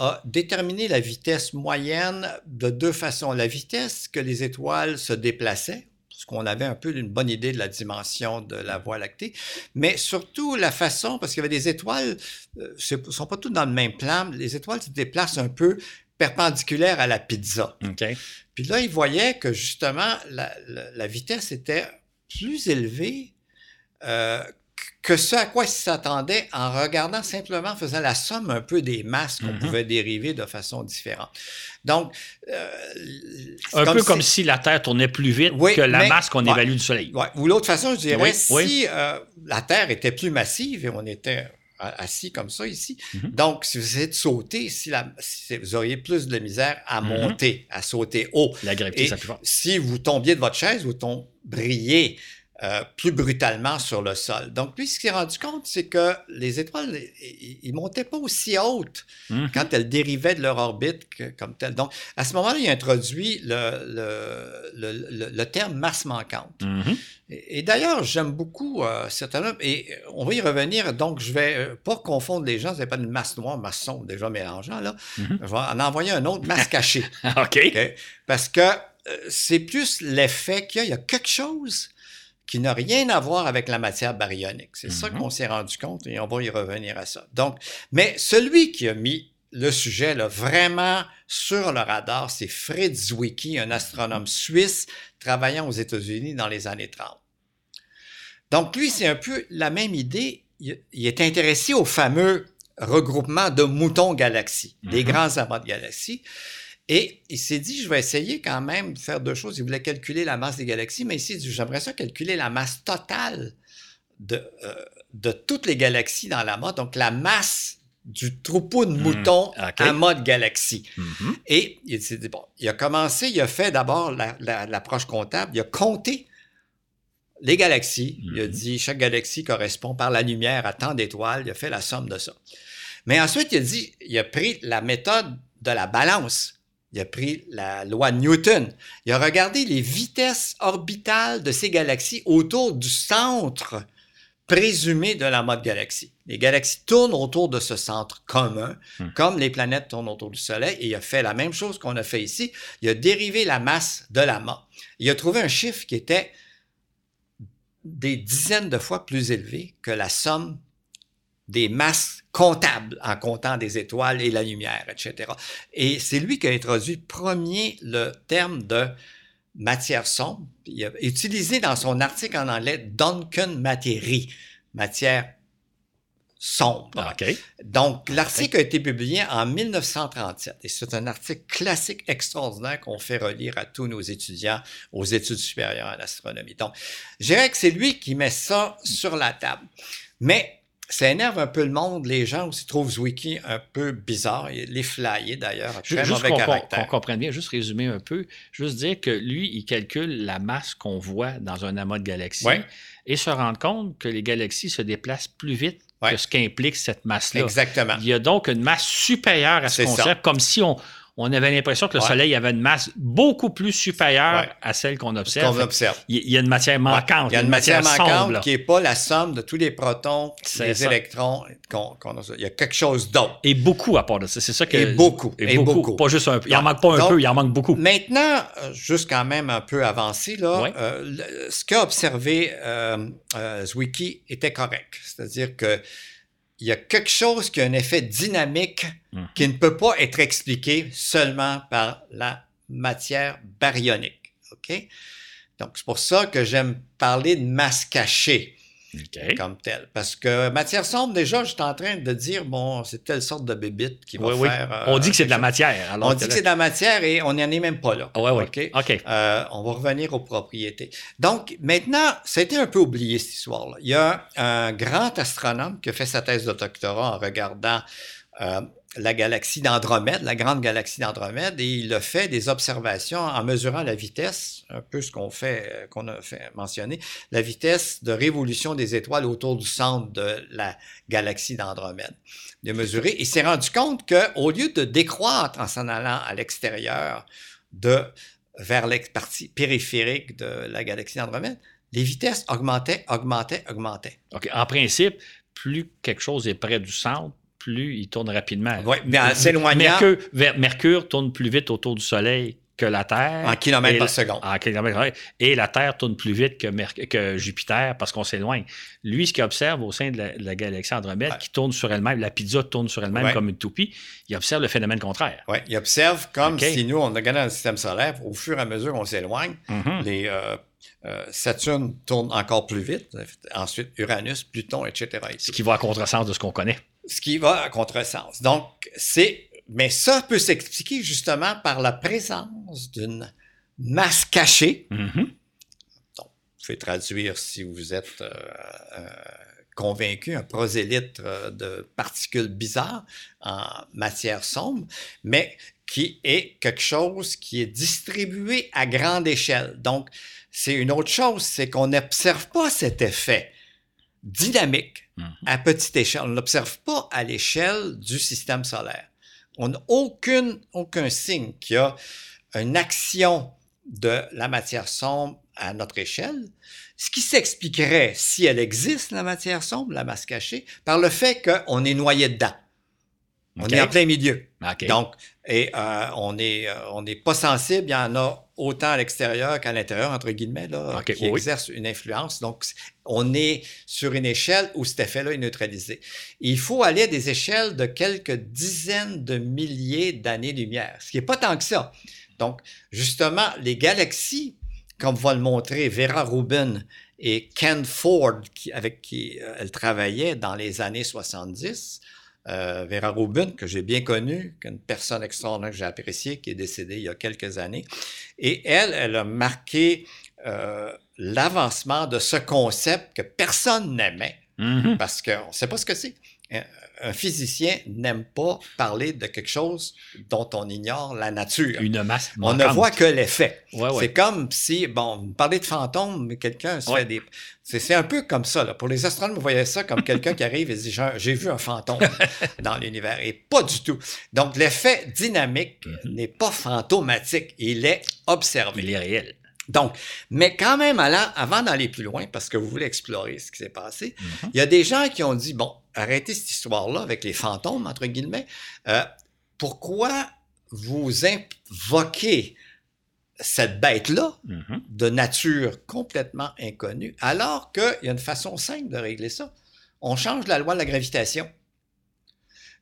a déterminé la vitesse moyenne de deux façons. La vitesse que les étoiles se déplaçaient, parce qu'on avait un peu une bonne idée de la dimension de la Voie lactée, mais surtout la façon, parce qu'il y avait des étoiles, euh, ne sont pas toutes dans le même plan, les étoiles se déplacent un peu perpendiculaires à la pizza. Puis là, il voyait que justement, la, la- la vitesse était plus élevée euh, que ce à quoi il s'attendait en regardant simplement, en faisant la somme un peu des masses qu'on Mhm. pouvait dériver de façon différente. Donc, euh, Un peu si- comme si la Terre tournait plus vite Oui, que la mais- masse qu'on ouais. évalue du Soleil. Ouais. Ou l'autre façon, je dirais, Oui, si oui. euh, la Terre était plus massive et on était assis comme ça ici, Mhm. donc si vous essayez de sauter, si la, si vous auriez plus de misère à Mhm. monter, à sauter haut. La gravité, c'est plus fort. si vous tombiez de votre chaise, vous tombriez euh, plus brutalement sur le sol. Donc, lui, ce qu'il s'est rendu compte, c'est que les étoiles, ils ne montaient pas aussi hautes Mhm. quand elles dérivaient de leur orbite que- comme telles. Donc, à ce moment-là, il a introduit le, le, le- le- terme masse manquante. Mhm. Et, et d'ailleurs, j'aime beaucoup euh, cet homme, et on va y revenir, donc je vais euh, pas confondre les gens, c'est pas une masse noire, masse sombre, déjà mélangeant, là. Mhm. Je vais en envoyer un autre, masse cachée. OK. OK? Parce que euh, c'est plus l'effet qu'il y a. Il y a quelque chose qui n'a rien à voir avec la matière baryonique. C'est ça Mhm. qu'on s'est rendu compte et on va y revenir à ça. Donc, mais celui qui a mis le sujet là, vraiment sur le radar, c'est Fritz Zwicky, un astronome suisse travaillant aux États-Unis dans les années 30. Donc, lui, c'est un peu la même idée. Il, est intéressé au fameux regroupement de moutons galaxies, des Mhm. grands amas de galaxies. Et il s'est dit, je vais essayer quand même de faire deux choses. Il voulait calculer la masse des galaxies, mais ici, j'aimerais ça calculer la masse totale de, euh, de toutes les galaxies dans l'amas, donc la masse du troupeau de Hmm, moutons ok. amas de galaxies. Mhm. Et il s'est dit, bon, il a commencé, il a fait d'abord la- la- l'approche comptable, il a compté les galaxies. Il a Mhm. dit, chaque galaxie correspond par la lumière à tant d'étoiles, il a fait la somme de ça. Mais ensuite, il a dit, il a pris la méthode de la balance. Il a pris la loi de Newton. Il a regardé les vitesses orbitales de ces galaxies autour du centre présumé de la mode galaxie. Les galaxies tournent autour de ce centre commun, Hmm. comme les planètes tournent autour du Soleil, et il a fait la même chose qu'on a fait ici. Il a dérivé la masse de l'amas. Il a trouvé un chiffre qui était des dizaines de fois plus élevé que la somme des masses comptables en comptant des étoiles et la lumière, etc. Et c'est lui qui a introduit premier le terme de matière sombre. Il a utilisé dans son article en anglais Duncan Materie, matière sombre. OK. Donc, l'article a été publié en 1937 et c'est un article classique extraordinaire qu'on fait relire à tous nos étudiants aux études supérieures en astronomie. Donc, je dirais que c'est lui qui met ça sur la table. Mais ça énerve un peu le monde. Les gens aussi trouvent Zwicky un peu bizarre. Est flyé d'ailleurs, très Juste mauvais qu'on qu'on- caractère. qu'on comprenne bien, juste résumer un peu, juste dire que lui, il calcule la masse qu'on voit dans un amas de galaxies Ouais. et se rendre compte que les galaxies se déplacent plus vite Ouais. que ce qu'implique cette masse-là. Exactement. Il y a donc une masse supérieure à ce C'est ça. concept, comme si on, on avait l'impression que le Ouais. Soleil avait une masse beaucoup plus supérieure Ouais. à celle qu'on qu'on observe. Fait observe. Il il y a une matière manquante. Il y a une matière, manquante qui n'est pas la somme de tous les protons, les ça. électrons qu'on qu'on a. Il y a quelque chose d'autre. Et beaucoup à part de ça. C'est ça que. Et beaucoup, Et, et beaucoup. beaucoup. Pas juste un peu. Il en Donc- manque pas un donc- peu, il en manque beaucoup. Maintenant, euh, juste quand même un peu avancé, là, Ouais. euh, ce qu'a observé euh, euh, Zwicky était correct. C'est-à-dire que il y a quelque chose qui a un effet dynamique Mhm. qui ne peut pas être expliqué seulement par la matière baryonique. OK? Donc, c'est pour ça que j'aime parler de masse cachée OK. comme telle. Parce que matière sombre, déjà, je suis en train de dire, bon, c'est telle sorte de bébite qui va Oui, oui. faire... euh, on dit que c'est de la matière. alors. On dit que c'est de la matière et on n'en est même pas là. Ah ouais, ouais. OK? OK. Euh, on va revenir aux propriétés. Donc, maintenant, ça a été un peu oublié, cette histoire-là. Il y a un grand astronome qui a fait sa thèse de doctorat en regardant euh, la galaxie d'Andromède, la grande galaxie d'Andromède, et il a fait des observations en mesurant la vitesse, un peu ce qu'on fait, euh, a fait mentionner, la vitesse de révolution des étoiles autour du centre de la galaxie d'Andromède. A mesuré, il s'est rendu compte qu'au lieu de décroître en s'en allant à l'extérieur de vers la partie périphérique de la galaxie d'Andromède, les vitesses augmentaient, augmentaient, augmentaient. OK. En principe, plus quelque chose est près du centre, plus il tourne rapidement. Oui, mais en s'éloignant Mercure, tourne plus vite autour du Soleil que la Terre. en kilomètres par seconde. en kilomètres par. Et la Terre tourne plus vite que, que Jupiter parce qu'on s'éloigne. Lui, ce qu'il observe au sein de la, de la galaxie Andromède, Ouais. qui tourne sur elle-même, la pizza tourne sur elle-même Ouais. comme une toupie, il observe le phénomène contraire. Oui, il observe comme si nous, on regardait dans le système solaire, au fur et à mesure qu'on s'éloigne, Mhm. les euh, euh, Saturne tourne encore plus vite, ensuite Uranus, Pluton, etc. et Ce qui va à contresens de ce qu'on connaît. Ce qui va à contresens. Donc, c'est, mais ça peut s'expliquer justement par la présence d'une masse cachée. Mhm. Vous pouvez traduire si vous êtes euh, euh, convaincu, un prosélyte euh, de particules bizarres en matière sombre, mais qui est quelque chose qui est distribué à grande échelle. Donc, c'est une autre chose, c'est qu'on n'observe pas cet effet dynamique Mhm. à petite échelle. On ne l'observe pas à l'échelle du système solaire. On n'a aucune, aucun signe qu'il y a une action de la matière sombre à notre échelle, ce qui s'expliquerait, si elle existe, la matière sombre, la masse cachée, par le fait qu'on est noyé dedans. On est en plein milieu. Donc, et euh, on est, euh, on n'est pas sensible. Il y en a autant à l'extérieur qu'à l'intérieur, entre guillemets, là, qui oui. exerce une influence. Donc, on est sur une échelle où cet effet-là est neutralisé. Il faut aller à des échelles de quelques dizaines de milliers d'années-lumière, ce qui n'est pas tant que ça. Donc, justement, les galaxies, comme va le montrer Vera Rubin et Ken Ford, qui, avec qui euh, elle travaillait dans les années 70, euh, Vera Rubin, que j'ai bien connue, qu'une personne extraordinaire que j'ai appréciée, qui est décédée il y a quelques années. Et elle, elle a marqué euh, l'avancement de ce concept que personne n'aimait, Mhm. parce qu'on ne sait pas ce que c'est. Un, physicien n'aime pas parler de quelque chose dont on ignore la nature. Une masse On ne voit que l'effet. Ouais, ouais. C'est comme si, bon, vous parlez de fantômes, mais quelqu'un se Ouais. fait des. C'est un peu comme ça. Là. Pour les astronomes, vous voyez ça comme quelqu'un qui arrive et dit J'ai vu un fantôme dans l'univers. Et pas du tout. Donc, l'effet dynamique Mhm. n'est pas fantomatique. Il est observé. Il est réel. Donc, mais quand même, allant- avant d'aller plus loin, parce que vous voulez explorer ce qui s'est passé, Mhm. il y a des gens qui ont dit Bon, arrêtez cette histoire-là avec les fantômes, entre guillemets. Euh, pourquoi vous invoquez cette bête-là Mhm. de nature complètement inconnue, alors qu'il y a une façon simple de régler ça? On change la loi de la gravitation.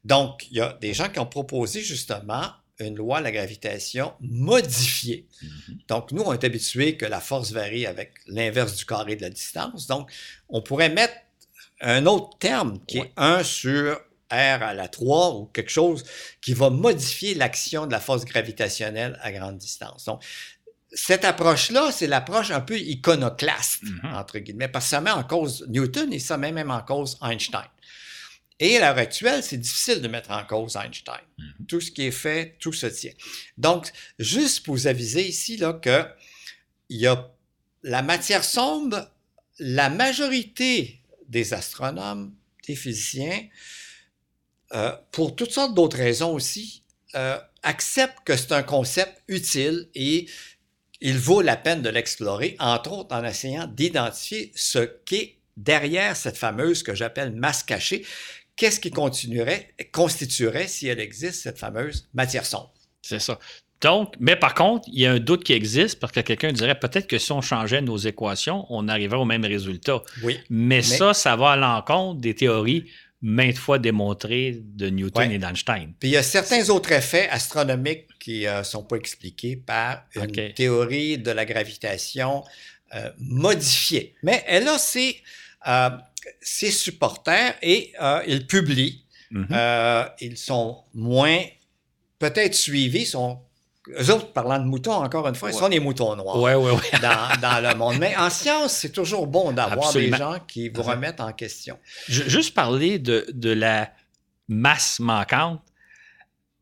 Donc, il y a des gens qui ont proposé justement une loi de la gravitation modifiée. Mhm. Donc, nous, on est habitués que la force varie avec l'inverse du carré de la distance. Donc, on pourrait mettre un autre terme qui Ouais. est 1 sur R à la 3 ou quelque chose qui va modifier l'action de la force gravitationnelle à grande distance. Donc, cette approche-là, c'est l'approche un peu iconoclaste, Mhm. entre guillemets, parce que ça met en cause Newton et ça met même en cause Einstein. Et à l'heure actuelle, c'est difficile de mettre en cause Einstein. Mhm. Tout ce qui est fait, tout se tient. Donc, juste pour vous aviser ici là, que il y a la matière sombre, la majorité des astronomes, des physiciens, euh, pour toutes sortes d'autres raisons aussi, euh, accepte que c'est un concept utile et il vaut la peine de l'explorer, entre autres en essayant d'identifier ce qu'est derrière cette fameuse que j'appelle masse cachée. Qu'est-ce qui continuerait, constituerait, si elle existe, cette fameuse matière sombre? C'est ça. Donc, mais par contre, il y a un doute qui existe parce que quelqu'un dirait peut-être que si on changeait nos équations, on arriverait au même résultat. Oui. Mais, ça, ça va à l'encontre des théories maintes fois démontrées de Newton Ouais. et d'Einstein. Puis il y a certains autres effets astronomiques qui ne sont pas expliqués par une théorie de la gravitation euh, modifiée. Mais elle a ses, euh, ses supporters et euh, il publie. Mhm. Euh, ils sont moins peut-être suivis. Sont, eux autres, parlant de moutons, encore une fois, ils sont des moutons noirs Ouais, ouais, ouais. dans, dans le monde. Mais en science, c'est toujours bon d'avoir des gens qui vous remettent en question. Ju- Juste parler de, de la masse manquante.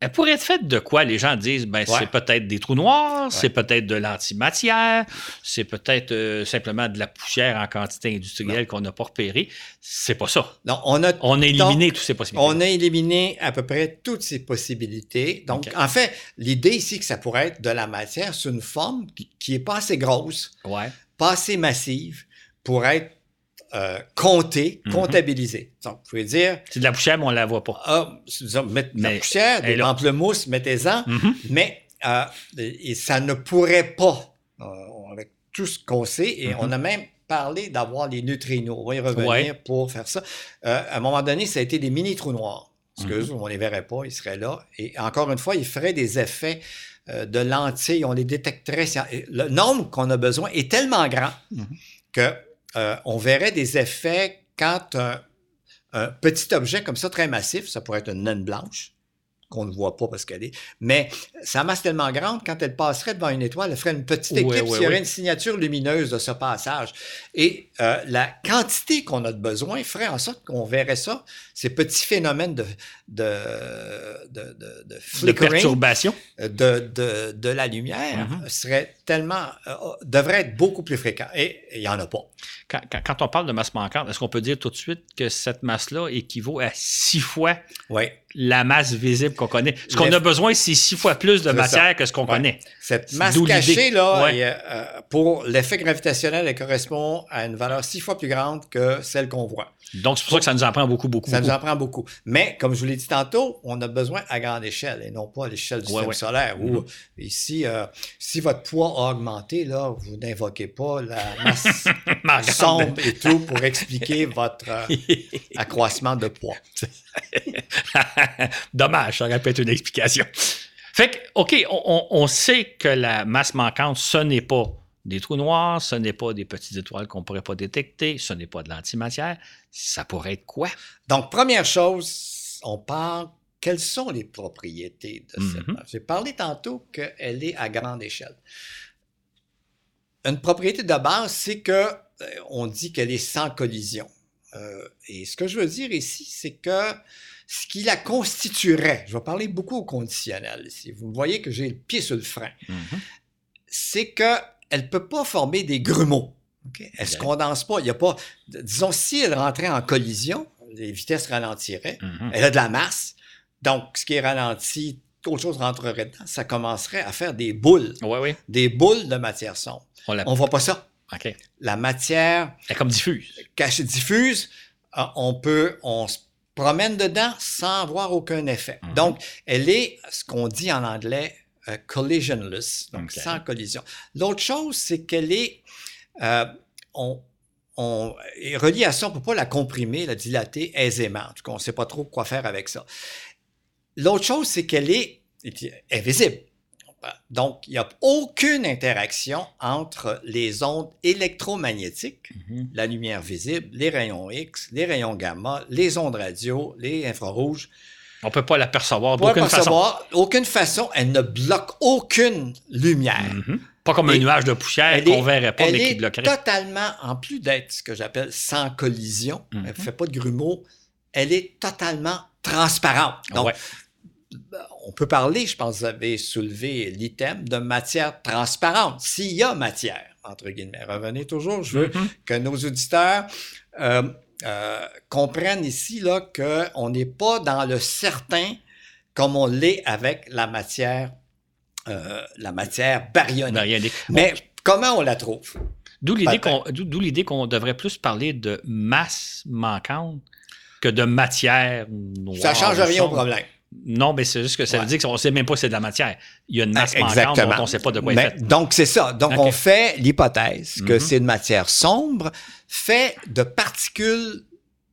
Elle pourrait être faite de quoi? Les gens disent, ben, Ouais. c'est peut-être des trous noirs, c'est peut-être de l'antimatière, c'est peut-être euh, simplement de la poussière en quantité industrielle qu'on n'a pas repérée. C'est pas ça. Donc, on a On a éliminé toutes ces possibilités. On a éliminé à peu près toutes ces possibilités. Donc, en fait, l'idée ici que ça pourrait être de la matière sous une forme qui- qui n'est pas assez grosse, Ouais. pas assez massive pour être euh, comptée, Mhm. comptabilisée. Donc, vous pouvez dire, C'est de la poussière, mais on la voit pas. ah, disons, mettez de la poussière, des pamplemousses, mettez-en, Mhm. mais euh, et ça ne pourrait pas, euh, avec tout ce qu'on sait, et Mhm. on a même parlé d'avoir les neutrinos. On va y revenir Ouais. pour faire ça. À un moment donné, ça a été des mini-trous noirs. Parce que on ne les verrait pas, ils seraient là. Et encore une fois, ils feraient des effets de lentilles, on les détecterait. Le nombre qu'on a besoin est tellement grand que euh, on verrait des effets quand un, un petit objet comme ça, très massif, ça pourrait être une naine blanche, qu'on ne voit pas parce qu'elle est, mais sa masse tellement grande, quand elle passerait devant une étoile, elle ferait une petite éclipse, ouais, il y aurait une signature lumineuse de ce passage. Et euh, la quantité qu'on a de besoin ferait en sorte qu'on verrait ça, ces petits phénomènes de, de, de, de, de flickering, perturbation. de, de, de la lumière Mhm. serait tellement, euh, devrait être beaucoup plus fréquent. Et il n'y en a pas. Quand, quand- quand on parle de masse manquante, est-ce qu'on peut dire tout de suite que cette masse-là équivaut à six fois Oui. la masse visible qu'on connaît? Ce qu'on a besoin, c'est six fois plus de matière ça. que ce qu'on Ouais. connaît. Cette masse cachée, là, Ouais. est, euh, pour l'effet gravitationnel, elle correspond à une valeur six fois plus grande que celle qu'on voit. Donc, c'est pour ça que ça nous en prend beaucoup, beaucoup. Ça nous en prend beaucoup. Mais, comme je vous l'ai dit tantôt, on a besoin à grande échelle et non pas à l'échelle du Ouais, système solaire. Où, Mhm. ici, euh, si votre poids a augmenté, là, vous n'invoquez pas la masse sombre et tout pour expliquer votre euh, accroissement de poids. Dommage, ça être une explication. Fait que, OK, on, sait que la masse manquante, ce n'est pas des trous noirs, ce n'est pas des petites étoiles qu'on ne pourrait pas détecter, ce n'est pas de l'antimatière. Ça pourrait être quoi? Donc, première chose, on parle quelles sont les propriétés de cette Mhm. masse? J'ai parlé tantôt qu'elle est à grande échelle. Une propriété de base, c'est que euh, on dit qu'elle est sans collision. Euh, et ce que je veux dire ici, c'est que ce qui la constituerait, je vais parler beaucoup au conditionnel ici. Vous voyez que j'ai le pied sur le frein. C'est que elle peut pas former des grumeaux. Elle se Ok. condense pas. Il y a pas. Disons, si elle rentrait en collision, les vitesses ralentiraient. Mhm. Elle a de la masse. Donc, ce qui est ralenti, autre chose rentrerait dedans. Ça commencerait à faire des boules, Oui, oui. des boules de matière sombre. On. On voit pas ça. Elle La matière est comme diffuse. cachée diffuse, euh, on peut, on se promène dedans sans avoir aucun effet. Mhm. Donc, elle est ce qu'on dit en anglais euh, collisionless, donc sans collision. L'autre chose, c'est qu'elle est, euh, on, on est relié à ça, on ne peut pas la comprimer, la dilater aisément. En tout cas, on ne sait pas trop quoi faire avec ça. L'autre chose, c'est qu'elle est, est visible. Donc, il n'y a aucune interaction entre les ondes électromagnétiques Mhm. la lumière visible, les rayons X, les rayons gamma, les ondes radio, les infrarouges. On ne peut pas l'apercevoir d'aucune façon. percevoir, aucune façon, elle ne bloque aucune lumière. Mhm. Pas comme un nuage de poussière qu'on ne verrait pas, Elle mais qui est bloquerait. totalement, en plus d'être ce que j'appelle sans collision, elle ne Mhm. fait pas de grumeaux, elle est totalement transparente. Donc, Ouais. On peut parler, je pense que vous avez soulevé l'item, de matière transparente, s'il y a matière, entre guillemets. Revenez toujours, je veux Mhm. que nos auditeurs euh, euh, comprennent ici là, qu'on n'est pas dans le certain comme on l'est avec la matière, euh, la matière baryonique. Baryonique. Mais comment on la trouve? D'où l'idée qu'on d'où- d'où l'idée qu'on devrait plus parler de masse manquante que de matière noire. Ça change rien au problème. Non, mais c'est juste que ça veut Ouais. dire qu'on ne sait même pas si c'est de la matière. Il y a une masse manquante dont on ne sait pas de quoi Mais- est faite. donc, c'est ça. Donc, on fait l'hypothèse que Mhm. c'est une matière sombre faite de particules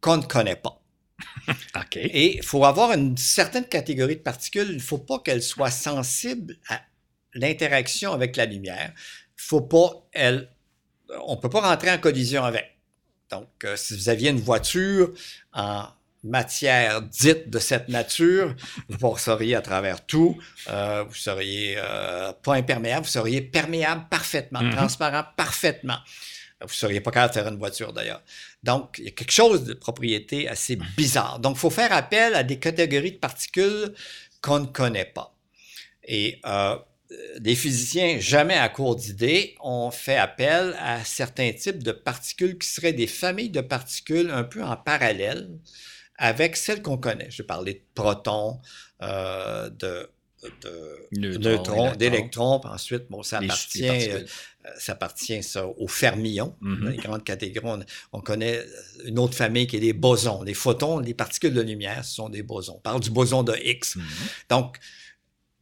qu'on ne connaît pas. OK. Et il faut avoir une certaine catégorie de particules. Il ne faut pas qu'elles soient sensibles à l'interaction avec la lumière. Il faut pas, elle, on ne peut pas rentrer en collision avec. Donc, euh, si vous aviez une voiture en matière dite de cette nature, vous passeriez à travers tout. Euh, vous seriez euh, pas imperméable, vous seriez perméable parfaitement, Mhm. transparent parfaitement. Vous ne seriez pas capable de faire une voiture d'ailleurs. Donc, il y a quelque chose de propriété assez bizarre. Donc, il faut faire appel à des catégories de particules qu'on ne connaît pas. Et euh, les physiciens, jamais à court d'idées, ont fait appel à certains types de particules qui seraient des familles de particules un peu en parallèle avec celles qu'on connaît. Je parlais de protons, euh, de, de Neutrons, neutrons, électrons. d'électrons, ensuite, bon, ça Les- appartient, euh, ça appartient ça, aux fermions, Mhm. les grandes catégories. On, on connaît une autre famille qui est les bosons. Les photons, les particules de lumière, ce sont des bosons. On parle du boson de Higgs. Mhm. Donc,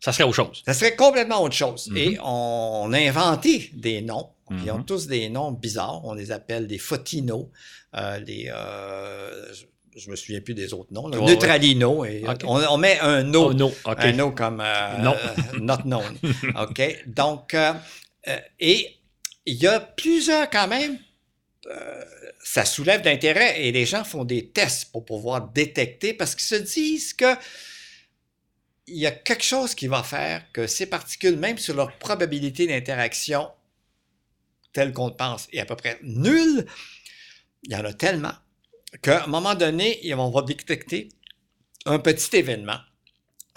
Ça serait autre chose. ça serait complètement autre chose. Mhm. Et on a inventé des noms. Ils ont tous des noms bizarres. On les appelle des photinos, euh, les... euh, je, me souviens plus des autres noms. là. Neutralino. Et on, on met un no Oh un no comme euh, Non. not known. OK? Donc, euh, euh, et il y a plusieurs quand même. euh, ça soulève d'intérêt et les gens font des tests pour pouvoir détecter parce qu'ils se disent que il y a quelque chose qui va faire que ces particules, même sur leur probabilité d'interaction telle qu'on le pense, est à peu près nulle, il y en a tellement qu'à un moment donné, on va détecter un petit événement,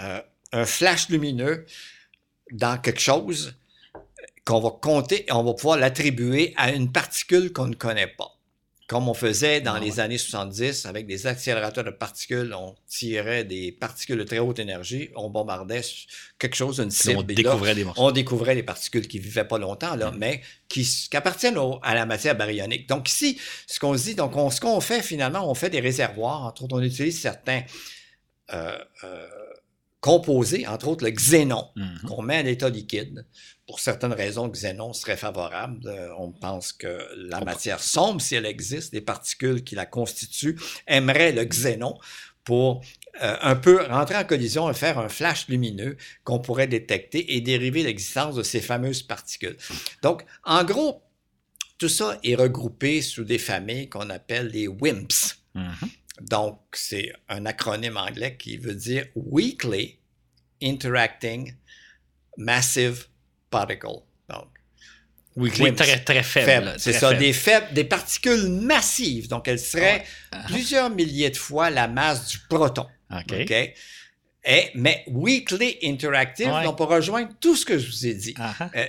euh, un flash lumineux dans quelque chose qu'on va compter et on va pouvoir l'attribuer à une particule qu'on ne connaît pas. Comme on faisait dans Ah les années 70 avec des accélérateurs de particules, on tirait des particules de très haute énergie, on bombardait quelque chose, une cible. on là, découvrait des morceaux. on découvrait les particules qui vivaient pas longtemps, là, Mm. mais qui, qui appartiennent au- à la matière baryonique. Donc ici, ce qu'on se dit, donc on- ce qu'on fait finalement, on fait des réservoirs. Entre autres, on utilise certains euh, euh, composés, entre autres le xénon, Mhm. qu'on met à l'état liquide. Pour certaines raisons, xénon serait favorable. Euh, on pense que la matière sombre, si elle existe, les particules qui la constituent aimeraient le xénon pour euh, un peu rentrer en collision et faire un flash lumineux qu'on pourrait détecter et dériver l'existence de ces fameuses particules. Donc, en gros, tout ça est regroupé sous des familles qu'on appelle les WIMPs. Mhm. Donc, c'est un acronyme anglais qui veut dire Weakly Interacting Massive Particle. Donc, WIMPs. très, très faible. faible. C'est ça, faible. des faibles, des particules massives. Donc, elles seraient Ouais. plusieurs milliers de fois la masse du proton. OK. Et, mais weakly interactive, Ouais. donc pour rejoindre tout ce que je vous ai dit. Ah, ah. Euh,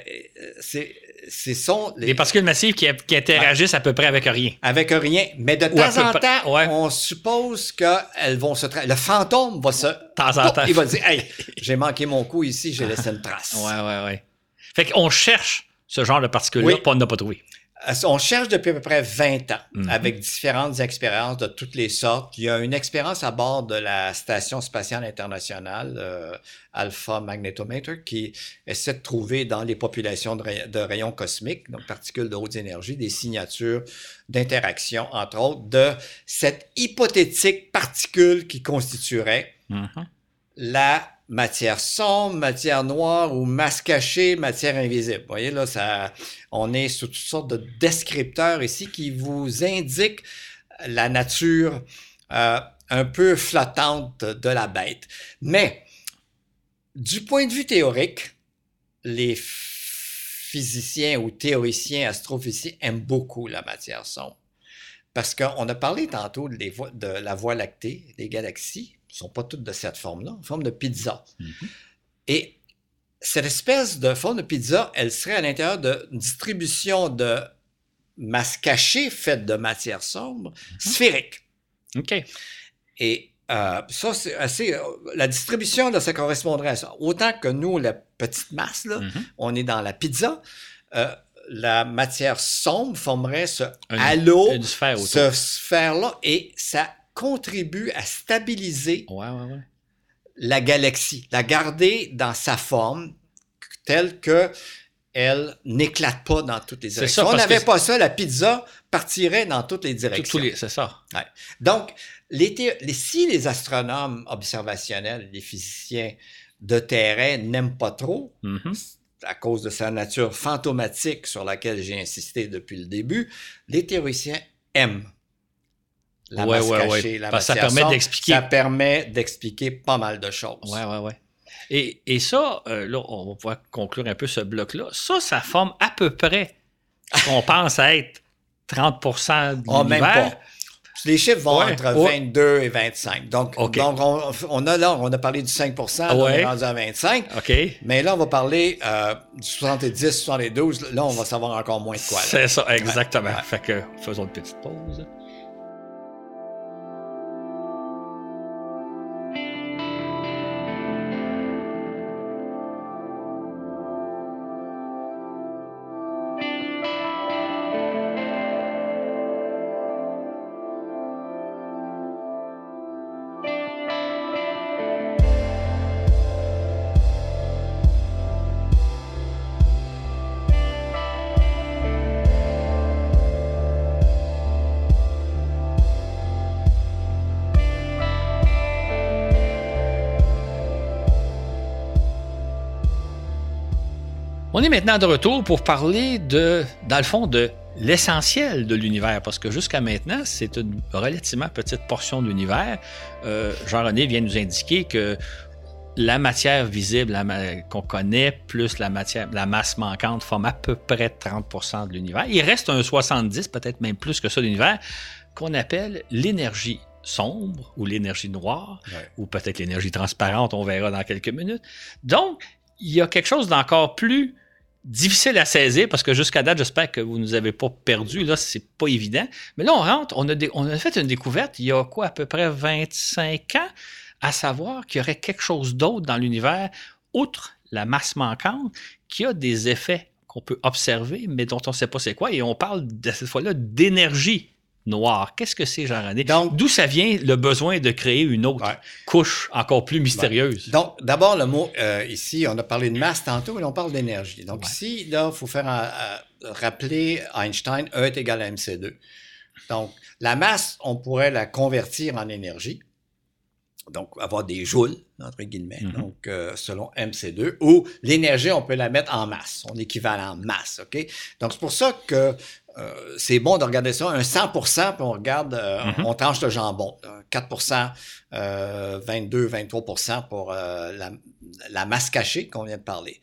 c'est, ce sont les- Des particules massives qui, qui interagissent à peu près avec rien. avec rien, mais de Ou temps en peu temps, ouais. on suppose qu'elles vont se tra- Le fantôme va se. De temps en temps. Il va dire Hey, j'ai manqué mon coup ici, j'ai laissé une trace. Ouais, ouais, ouais. Fait qu'on cherche ce genre de particules-là, Oui. on n'a pas trouvé. On cherche depuis à peu près 20 ans Mhm. avec différentes expériences de toutes les sortes. Il y a une expérience à bord de la Station spatiale internationale, euh, Alpha Magnetometer, qui essaie de trouver dans les populations de, ray- de rayons cosmiques, donc particules de haute énergie, des signatures d'interaction, entre autres, de cette hypothétique particule qui constituerait Mhm. la matière sombre, matière noire ou masse cachée, matière invisible. Vous voyez, là, ça, on est sur toutes sortes de descripteurs ici qui vous indiquent la nature euh, un peu flottante de la bête. Mais, du point de vue théorique, les physiciens ou théoriciens, astrophysiciens aiment beaucoup la matière sombre. Parce qu'on a parlé tantôt de la Voie lactée, des galaxies, ne sont pas toutes de cette forme-là, en forme de pizza. Mhm. Et cette espèce de forme de pizza, elle serait à l'intérieur d'une distribution de masse cachée faite de matière sombre, sphérique. OK. Et euh, ça, c'est assez. euh, la distribution, là, ça correspondrait à ça. Autant que nous, la petite masse, là, Mhm. on est dans la pizza, euh, la matière sombre formerait ce Une- halo, Une sphère ce sphère-là, et ça contribue à stabiliser Ouais, ouais, ouais. la galaxie, la garder dans sa forme telle que elle n'éclate pas dans toutes les directions. ça, Si on n'avait pas ça, la pizza partirait dans toutes les directions. C'est ça. Donc, les thé- les- si les astronomes observationnels, les physiciens de terrain n'aiment pas trop, Mhm. à cause de sa nature fantomatique sur laquelle j'ai insisté depuis le début, les théoriciens aiment la Ouais, masse ouais, ouais. la Parce ça permet d'expliquer. Ça permet d'expliquer pas mal de choses. Ouais, ouais, ouais. Et, et ça, euh, là, on va pouvoir conclure un peu ce bloc-là. Ça, ça forme à peu près ce qu'on pense être 30% de Ah, même pas. Les chiffres vont Ouais, entre ouais. 22 et 25. Donc, OK. donc on, on a là, on a parlé du 5 là, on Ouais. est rendu à 25. OK. Mais là, on va parler euh, du 70, 72. Là, on va savoir encore moins de quoi. C'est ça, exactement. Ouais. Fait que faisons une petite pause. Maintenant de retour pour parler de, dans le fond, de l'essentiel de l'univers, parce que jusqu'à maintenant, c'est une relativement petite portion de l'univers. Euh, Jean-René vient nous indiquer que la matière visible ma- qu'on connaît, plus la matière, la masse manquante, forme à peu près 30% de l'univers. Il reste un 70, peut-être même plus que ça de l'univers, qu'on appelle l'énergie sombre ou l'énergie noire, Ouais. ou peut-être l'énergie transparente, on verra dans quelques minutes. Donc, il y a quelque chose d'encore plus difficile à saisir parce que jusqu'à date, j'espère que vous ne nous avez pas perdu. Là, c'est pas évident. Mais là, on rentre, on a, dé- on a fait une découverte il y a quoi, à peu près 25 ans, à savoir qu'il y aurait quelque chose d'autre dans l'univers, outre la masse manquante, qui a des effets qu'on peut observer, mais dont on ne sait pas c'est quoi. Et on parle de cette fois-là d'énergie noire. Qu'est-ce que c'est, Jean-René? Donc, D'où ça vient le besoin de créer une autre Ouais. couche encore plus mystérieuse? donc d'abord, le mot euh, ici, on a parlé de masse tantôt et on parle d'énergie. Donc Ouais. ici, là, il faut faire un- un- rappeler Einstein, E est égal à mc2. Donc, la masse, on pourrait la convertir en énergie. Donc, avoir des joules, entre guillemets, Mhm. donc euh, selon MC2, ou l'énergie, on peut la mettre en masse, son équivalent masse, OK? Donc, c'est pour ça que euh, c'est bon de regarder ça, un 100% puis on regarde, euh, Mhm. on tranche le jambon. Euh, 4 euh, 22, 23% pour euh, la, la masse cachée qu'on vient de parler.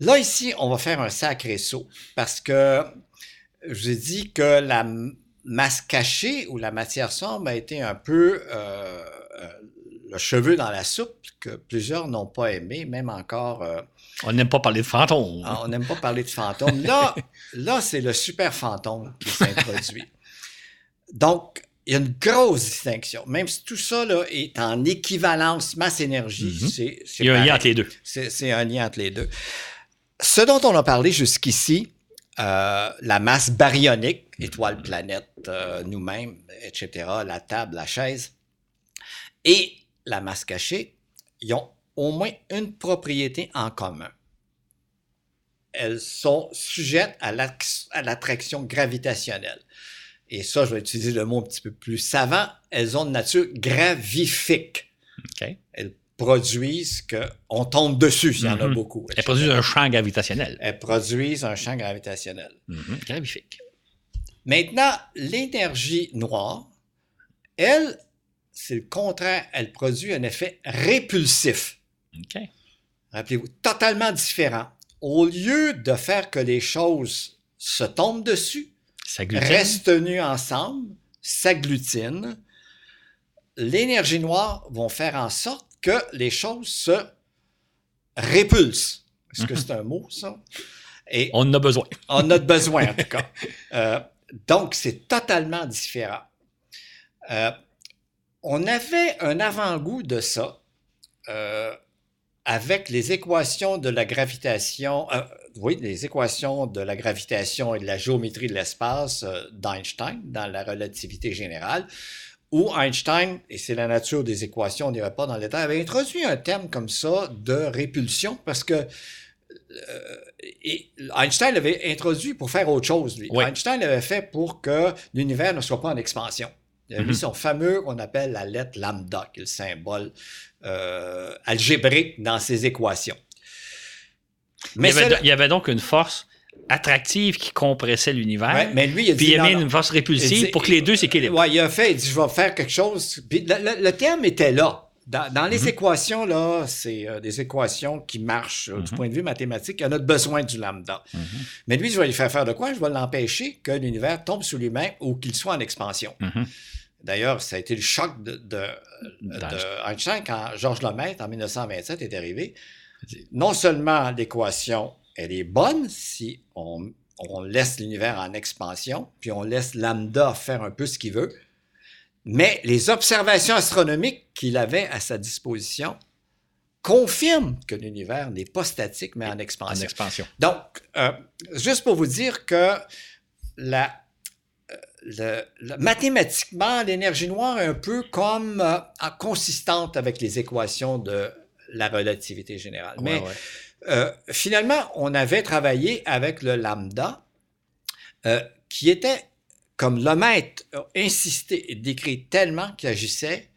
Là, ici, on va faire un sacré saut, parce que je vous ai dit que la masse cachée ou la matière sombre a été un peu euh, euh, le cheveu dans la soupe que plusieurs n'ont pas aimé, même encore. On n'aime pas parler de fantômes. ah, on n'aime pas parler de fantômes. Là, là c'est le super fantôme qui s'introduit. Donc, il y a une grosse distinction. Même si tout ça là, est en équivalence masse-énergie, Mhm. c'est c'est Il y a un lien entre les deux. C'est c'est un lien entre les deux. Ce dont on a parlé jusqu'ici, euh, la masse baryonique, étoile, planète, euh, nous-mêmes, etc., la table, la chaise, et la masse cachée, ils ont au moins une propriété en commun. Elles sont sujettes à l'attraction gravitationnelle. Et ça, je vais utiliser le mot un petit peu plus savant. Elles ont de nature gravifique elles produisent que on tombe dessus s'il y en a Mhm. beaucoup. Elles produisent un champ gravitationnel. Elles produisent un champ gravitationnel. Mhm. Gravifique. Maintenant, l'énergie noire, elle, c'est le contraire. Elle produit un effet répulsif. OK. Rappelez-vous, totalement différent. Au lieu de faire que les choses se tombent dessus, restent tenues ensemble, s'agglutinent, l'énergie noire vont faire en sorte que les choses se répulsent. Est-ce que Mhm. c'est un mot, ça? Et On en a besoin. on a besoin, en tout cas. Euh, donc, c'est totalement différent. Euh, on avait un avant-goût de ça euh, avec les équations de la gravitation, euh, oui, les équations de la gravitation et de la géométrie de l'espace euh, d'Einstein dans la relativité générale, où Einstein, et c'est la nature des équations, on n'irait pas dans le détail, avait introduit un terme comme ça de répulsion parce que euh, et Einstein l'avait introduit pour faire autre chose. Lui. Oui. Einstein l'avait fait pour que l'univers ne soit pas en expansion. Il a mis Mhm. son fameux, qu'on appelle la lettre lambda, qui est le symbole euh, algébrique dans ses équations. il, y avait, cela- il y avait donc une force attractive qui compressait l'univers. Ouais, mais lui, il a Puis dit il y non, avait non. une force répulsive dit- pour que les deux s'équilibrent. Ouais, il a fait, il dit, je vais faire quelque chose. Puis le, le- le terme était là. Dans, dans les Mhm. équations, là, c'est euh, des équations qui marchent euh, du Mhm. point de vue mathématique. Il y en a besoin du lambda. Mhm. Mais lui, je vais lui faire faire de quoi? Je vais l'empêcher que l'univers tombe sur lui-même ou qu'il soit en expansion. D'ailleurs, ça a été le choc de, de, D'Einstein. de Einstein quand Georges Lemaître, en 1927, est arrivé. Non seulement l'équation, elle est bonne si on, on laisse l'univers en expansion, puis on laisse lambda faire un peu ce qu'il veut, mais les observations astronomiques qu'il avait à sa disposition confirment que l'univers n'est pas statique, mais en En expansion. Donc, euh, juste pour vous dire que la, le- le- mathématiquement, l'énergie noire est un peu comme euh, consistante avec les équations de la relativité générale. Ouais, Mais ouais. euh, finalement, on avait travaillé avec le lambda, euh, qui était, comme Lemaitre a insisté et décrit tellement qu'il agissait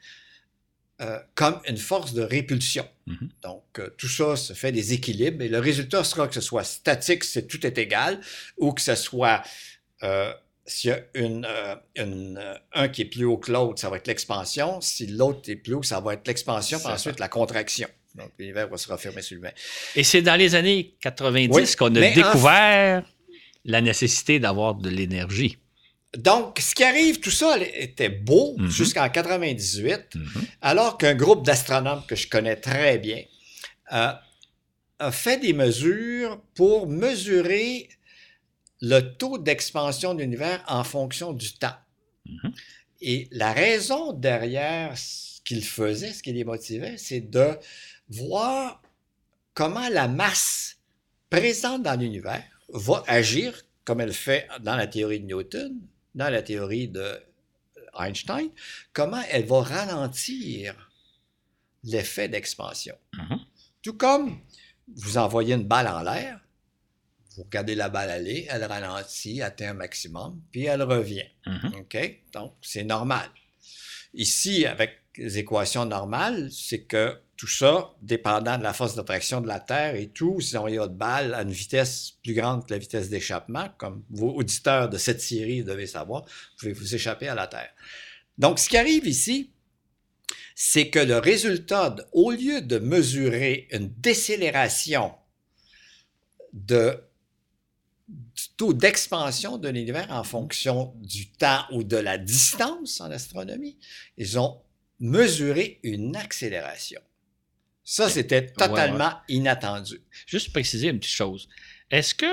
comme une force de répulsion. Mhm. Donc, tout ça se fait des équilibres et le résultat sera que ce soit statique si tout est égal ou que ce soit s'il y a une, euh, une, euh, un qui est plus haut que l'autre, ça va être l'expansion. Si l'autre est plus haut, ça va être l'expansion, puis ensuite la contraction. Donc, l'univers va se refermer sur lui-même. Et c'est dans les années 90 Oui, qu'on a en- découvert la nécessité d'avoir de l'énergie. Donc, ce qui arrive, tout ça était beau Mhm. jusqu'en 98, Mhm. alors qu'un groupe d'astronomes que je connais très bien euh, a fait des mesures pour mesurer le taux d'expansion de l'univers en fonction du temps. Mhm. Et la raison derrière ce qu'il faisait, ce qui les motivait, c'est de voir comment la masse présente dans l'univers va agir comme elle fait dans la théorie de Newton, dans la théorie de Einstein, comment elle va ralentir l'effet d'expansion. Mhm. Tout comme vous envoyez une balle en l'air, vous regardez la balle aller, elle ralentit, atteint un maximum, puis elle revient. Mhm. OK? Donc, c'est normal. Ici, avec les équations normales, c'est que tout ça, dépendant de la force d'attraction de la Terre et tout, si on y a de balles à une vitesse plus grande que la vitesse d'échappement, comme vos auditeurs de cette série devez savoir, vous pouvez vous échapper à la Terre. Donc, ce qui arrive ici, c'est que le résultat, au lieu de mesurer une décélération de, taux d'expansion de l'univers en fonction du temps ou de la distance en astronomie, ils ont mesuré une accélération. Ça, c'était totalement inattendu. Juste préciser une petite chose. Est-ce que,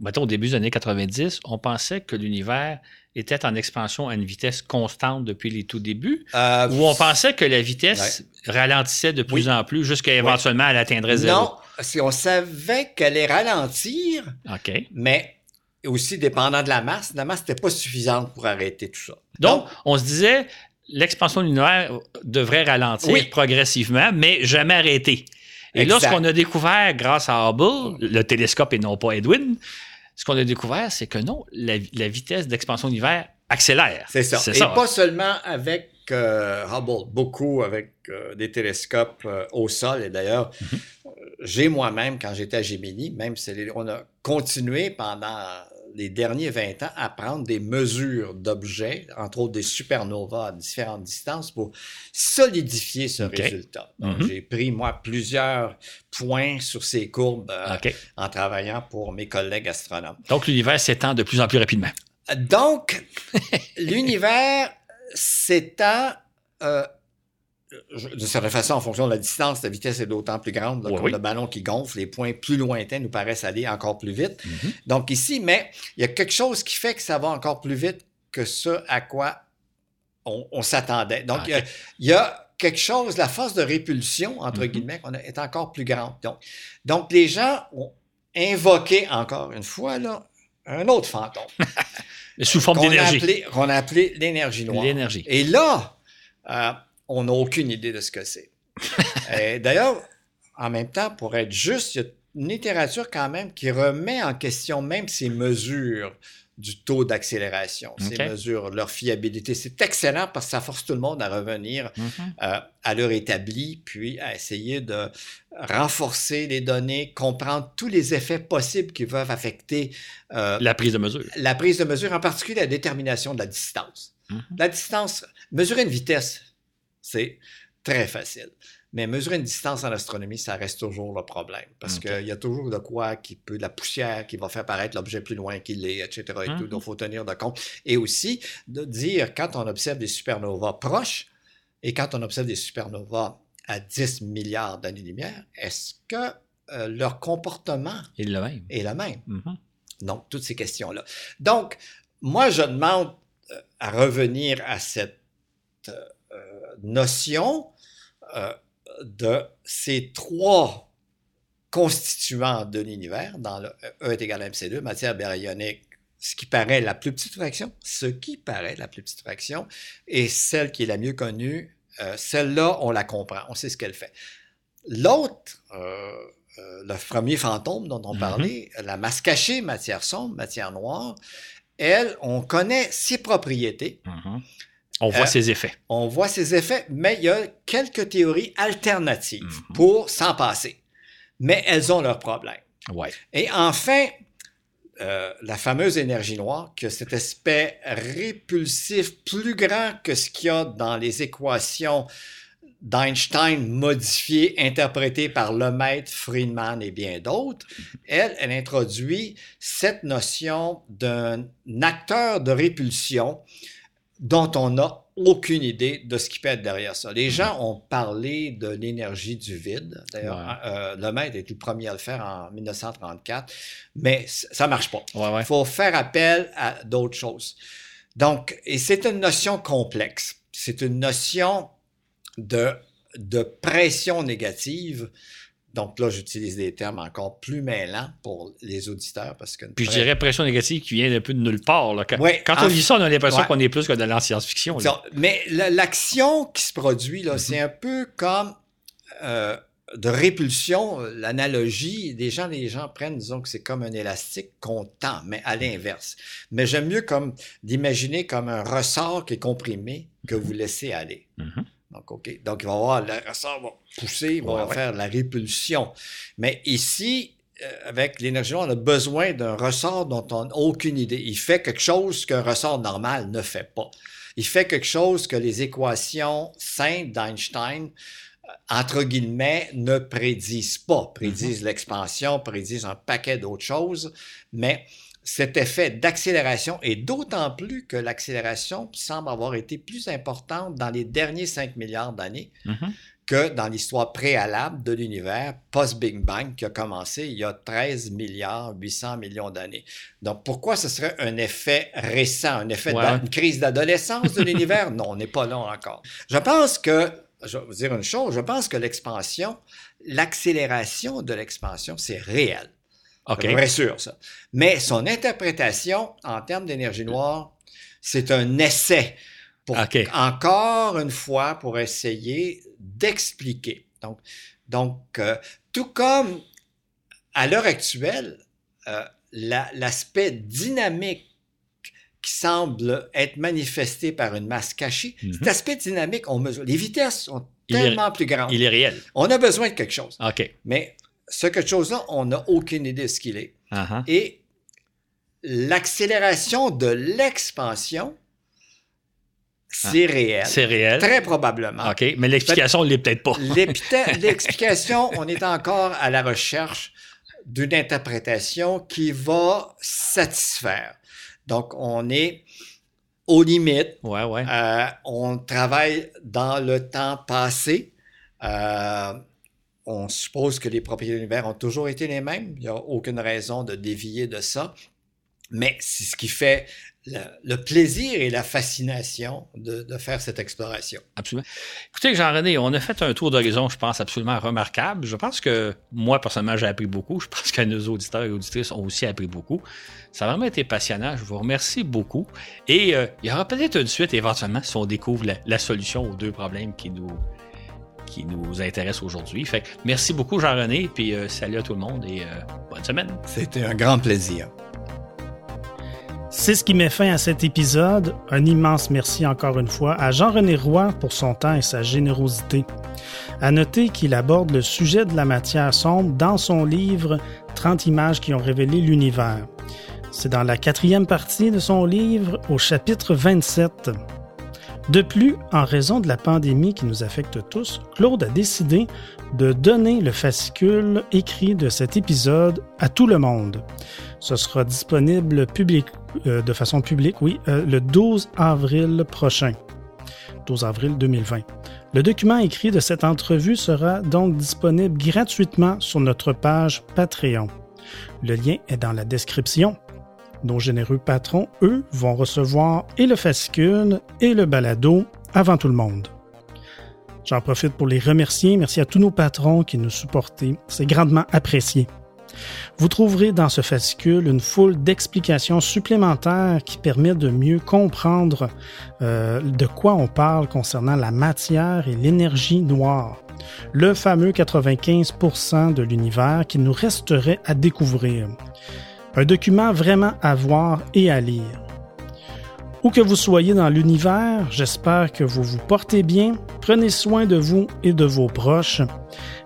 mettons, au début des années 90, on pensait que l'univers était en expansion à une vitesse constante depuis les tout débuts, Euh, ou on pensait que la vitesse ralentissait de plus Oui. en plus jusqu'à éventuellement elle atteindrait zéro? Non, si on savait qu'elle allait ralentir, mais aussi dépendant de la masse, la masse n'était pas suffisante pour arrêter tout ça. Donc, on se disait, l'expansion de l'univers devrait ralentir Oui. progressivement, mais jamais arrêter. Et lorsqu'on a découvert, grâce à Hubble, le télescope et non pas Edwin, ce qu'on a découvert, c'est que non, la, la vitesse d'expansion de l'univers accélère. C'est ça. Et ça. pas seulement avec euh, Hubble, beaucoup avec euh, des télescopes euh, au sol. Et d'ailleurs, Mhm. euh, j'ai moi-même, quand j'étais à Gemini, même si on a continué pendant les derniers 20 ans à prendre des mesures d'objets, entre autres des supernovas à différentes distances, pour solidifier ce résultat. Donc, Mhm. j'ai pris, moi, plusieurs points sur ces courbes euh, en travaillant pour mes collègues astronomes. Donc, l'univers s'étend de plus en plus rapidement. Donc, l'univers s'étend euh, de certaine façon en fonction de la distance, la vitesse est d'autant plus grande. Oui, le ballon qui gonfle, les points plus lointains nous paraissent aller encore plus vite. Mhm. Donc ici, mais il y a quelque chose qui fait que ça va encore plus vite que ce à quoi on, s'attendait. Donc, Ah, il y a- ok. il y, a quelque chose, la force de répulsion, entre Mhm. guillemets, qu'on est encore plus grande. Donc, donc, les gens ont invoqué, encore une fois, là, un autre fantôme. Sous forme d'énergie. Qu'on a appelé l'énergie noire. L'énergie. Et là, euh, on n'a aucune idée de ce que c'est. Et D'ailleurs, en même temps, pour être juste, il y a une littérature quand même qui remet en question même ces mesures du taux d'accélération, ces mesures, leur fiabilité. C'est excellent parce que ça force tout le monde à revenir Mhm. euh, à l'heure établie, puis à essayer de renforcer les données, comprendre tous les effets possibles qui peuvent affecter euh, La prise de mesure. la prise de mesure, en particulier la détermination de la distance. Mhm. La distance, mesurer une vitesse, c'est très facile. Mais mesurer une distance en astronomie, ça reste toujours le problème. Parce qu'il y a toujours de quoi qui peut, de la poussière qui va faire paraître l'objet plus loin qu'il est, etc. Et tout. Mhm. Donc, il faut tenir de compte. Et aussi, de dire, quand on observe des supernovas proches et quand on observe des supernovas à 10 milliards d'années-lumière, est-ce que euh, leur comportement Et le même. est le même? Mhm. Donc, toutes ces questions-là. Donc, moi, je demande euh, à revenir à cette euh, notion euh, de ces trois constituants de l'univers, dans le E est égal à MC2, matière baryonique, ce qui paraît la plus petite fraction, ce qui paraît la plus petite fraction, et celle qui est la mieux connue, euh, celle-là, on la comprend, on sait ce qu'elle fait. L'autre, euh, le premier fantôme dont on Mhm. parlait, la masse cachée, matière sombre, matière noire, elle, on connaît ses propriétés, Mhm. On voit Euh, ses effets. on voit ses effets, mais il y a quelques théories alternatives Mhm. pour s'en passer. Mais elles ont leurs problèmes. Ouais. Et enfin, euh, la fameuse énergie noire, que cet aspect répulsif plus grand que ce qu'il y a dans les équations d'Einstein modifiées, interprétées par Lemaitre, Friedman et bien d'autres, elle, elle introduit cette notion d'un acteur de répulsion dont on n'a aucune idée de ce qui peut être derrière ça. Les gens ont parlé de l'énergie du vide. D'ailleurs, Ouais. euh, Lemaitre est le premier à le faire en 1934, mais ça marche pas. Ouais, ouais. Il faut faire appel à d'autres choses. Donc, et c'est une notion complexe. C'est une notion de, de pression négative. Donc là, j'utilise des termes encore plus mêlants pour les auditeurs parce que... Puis je dirais pression négative qui vient un peu de nulle part. là. Quand, Ouais, quand en on lit ça, on a l'impression ouais. qu'on est plus que dans la science-fiction. Mais la- l'action qui se produit, là, Mhm. c'est un peu comme euh, de répulsion. L'analogie, des gens, les gens prennent, disons que c'est comme un élastique qu'on tend, mais à l'inverse. Mais j'aime mieux comme d'imaginer comme un ressort qui est comprimé que vous laissez aller. Mhm. Donc, OK. Donc, il va avoir, le ressort va pousser, il va Ouais, faire la répulsion. Mais ici, euh, avec l'énergie, noire, on a besoin d'un ressort dont on n'a aucune idée. Il fait quelque chose qu'un ressort normal ne fait pas. Il fait quelque chose que les équations simples d'Einstein, euh, entre guillemets, ne prédisent pas. Prédisent l'expansion, prédisent un paquet d'autres choses, mais cet effet d'accélération, et d'autant plus que l'accélération semble avoir été plus importante dans les derniers 5 milliards d'années Mhm. que dans l'histoire préalable de l'univers, post-Big Bang, qui a commencé il y a 13 milliards 800 millions d'années. Donc, pourquoi ce serait un effet récent, un effet Ouais. d'une crise d'adolescence de l'univers? non, on n'est pas là encore. Je pense que, je vais vous dire une chose, je pense que l'expansion, l'accélération de l'expansion, c'est réel. OK. C'est vrai sûr, ça. Mais son interprétation en termes d'énergie noire, c'est un essai. Pour. Encore une fois, pour essayer d'expliquer. Donc, donc euh, tout comme à l'heure actuelle, euh, la- l'aspect dynamique qui semble être manifesté par une masse cachée, Mhm. cet aspect dynamique, on mesure. Les vitesses sont est- tellement plus grandes. Il est réel. On a besoin de quelque chose. OK. Mais ce quelque chose-là, on n'a aucune idée de ce qu'il est. Uh-huh. Et l'accélération de l'expansion, c'est réel. Ah, C'est réel. Très probablement. OK. Mais l'explication, elle l'est peut-être pas. L'explication, on est encore à la recherche d'une interprétation qui va satisfaire. Donc, on est aux limites. Ouais, ouais. Euh, on travaille dans le temps passé. Euh, on suppose que les propriétés de l'univers ont toujours été les mêmes. Il n'y a aucune raison de dévier de ça. Mais c'est ce qui fait le, plaisir et la fascination de, faire cette exploration. Absolument. Écoutez, Jean-René, on a fait un tour d'horizon, je pense, absolument remarquable. Je pense que moi, personnellement, j'ai appris beaucoup. Je pense que nos auditeurs et auditrices ont aussi appris beaucoup. Ça a vraiment été passionnant. Je vous remercie beaucoup. Et euh, il y aura peut-être une suite éventuellement si on découvre la, solution aux deux problèmes qui nous, qui nous intéressent aujourd'hui. Fait merci beaucoup, Jean-René. Puis euh, salut à tout le monde et euh, bonne semaine. C'était un grand plaisir. C'est ce qui met fin à cet épisode. Un immense merci encore une fois à Jean-René Roy pour son temps et sa générosité. À noter qu'il aborde le sujet de la matière sombre dans son livre 30 images qui ont révélé l'univers. C'est dans la quatrième partie de son livre au chapitre 27. De plus, en raison de la pandémie qui nous affecte tous, Claude a décidé de donner le fascicule écrit de cet épisode à tout le monde. Ce sera disponible public, euh, de façon publique, oui, euh, le 12 avril prochain. 12 avril 2020. Le document écrit de cette entrevue sera donc disponible gratuitement sur notre page Patreon. Le lien est dans la description. Nos généreux patrons, eux, vont recevoir et le fascicule et le balado avant tout le monde. J'en profite pour les remercier. Merci à tous nos patrons qui nous supportent. C'est grandement apprécié. Vous trouverez dans ce fascicule une foule d'explications supplémentaires qui permettent de mieux comprendre euh, de quoi on parle concernant la matière et l'énergie noire, le fameux 95% de l'univers qui nous resterait à découvrir. Un document vraiment à voir et à lire. Où que vous soyez dans l'univers, j'espère que vous vous portez bien, prenez soin de vous et de vos proches.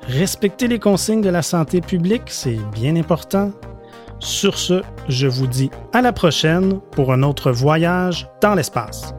Respectez les consignes de la santé publique, c'est bien important. Sur ce, je vous dis à la prochaine pour un autre voyage dans l'espace.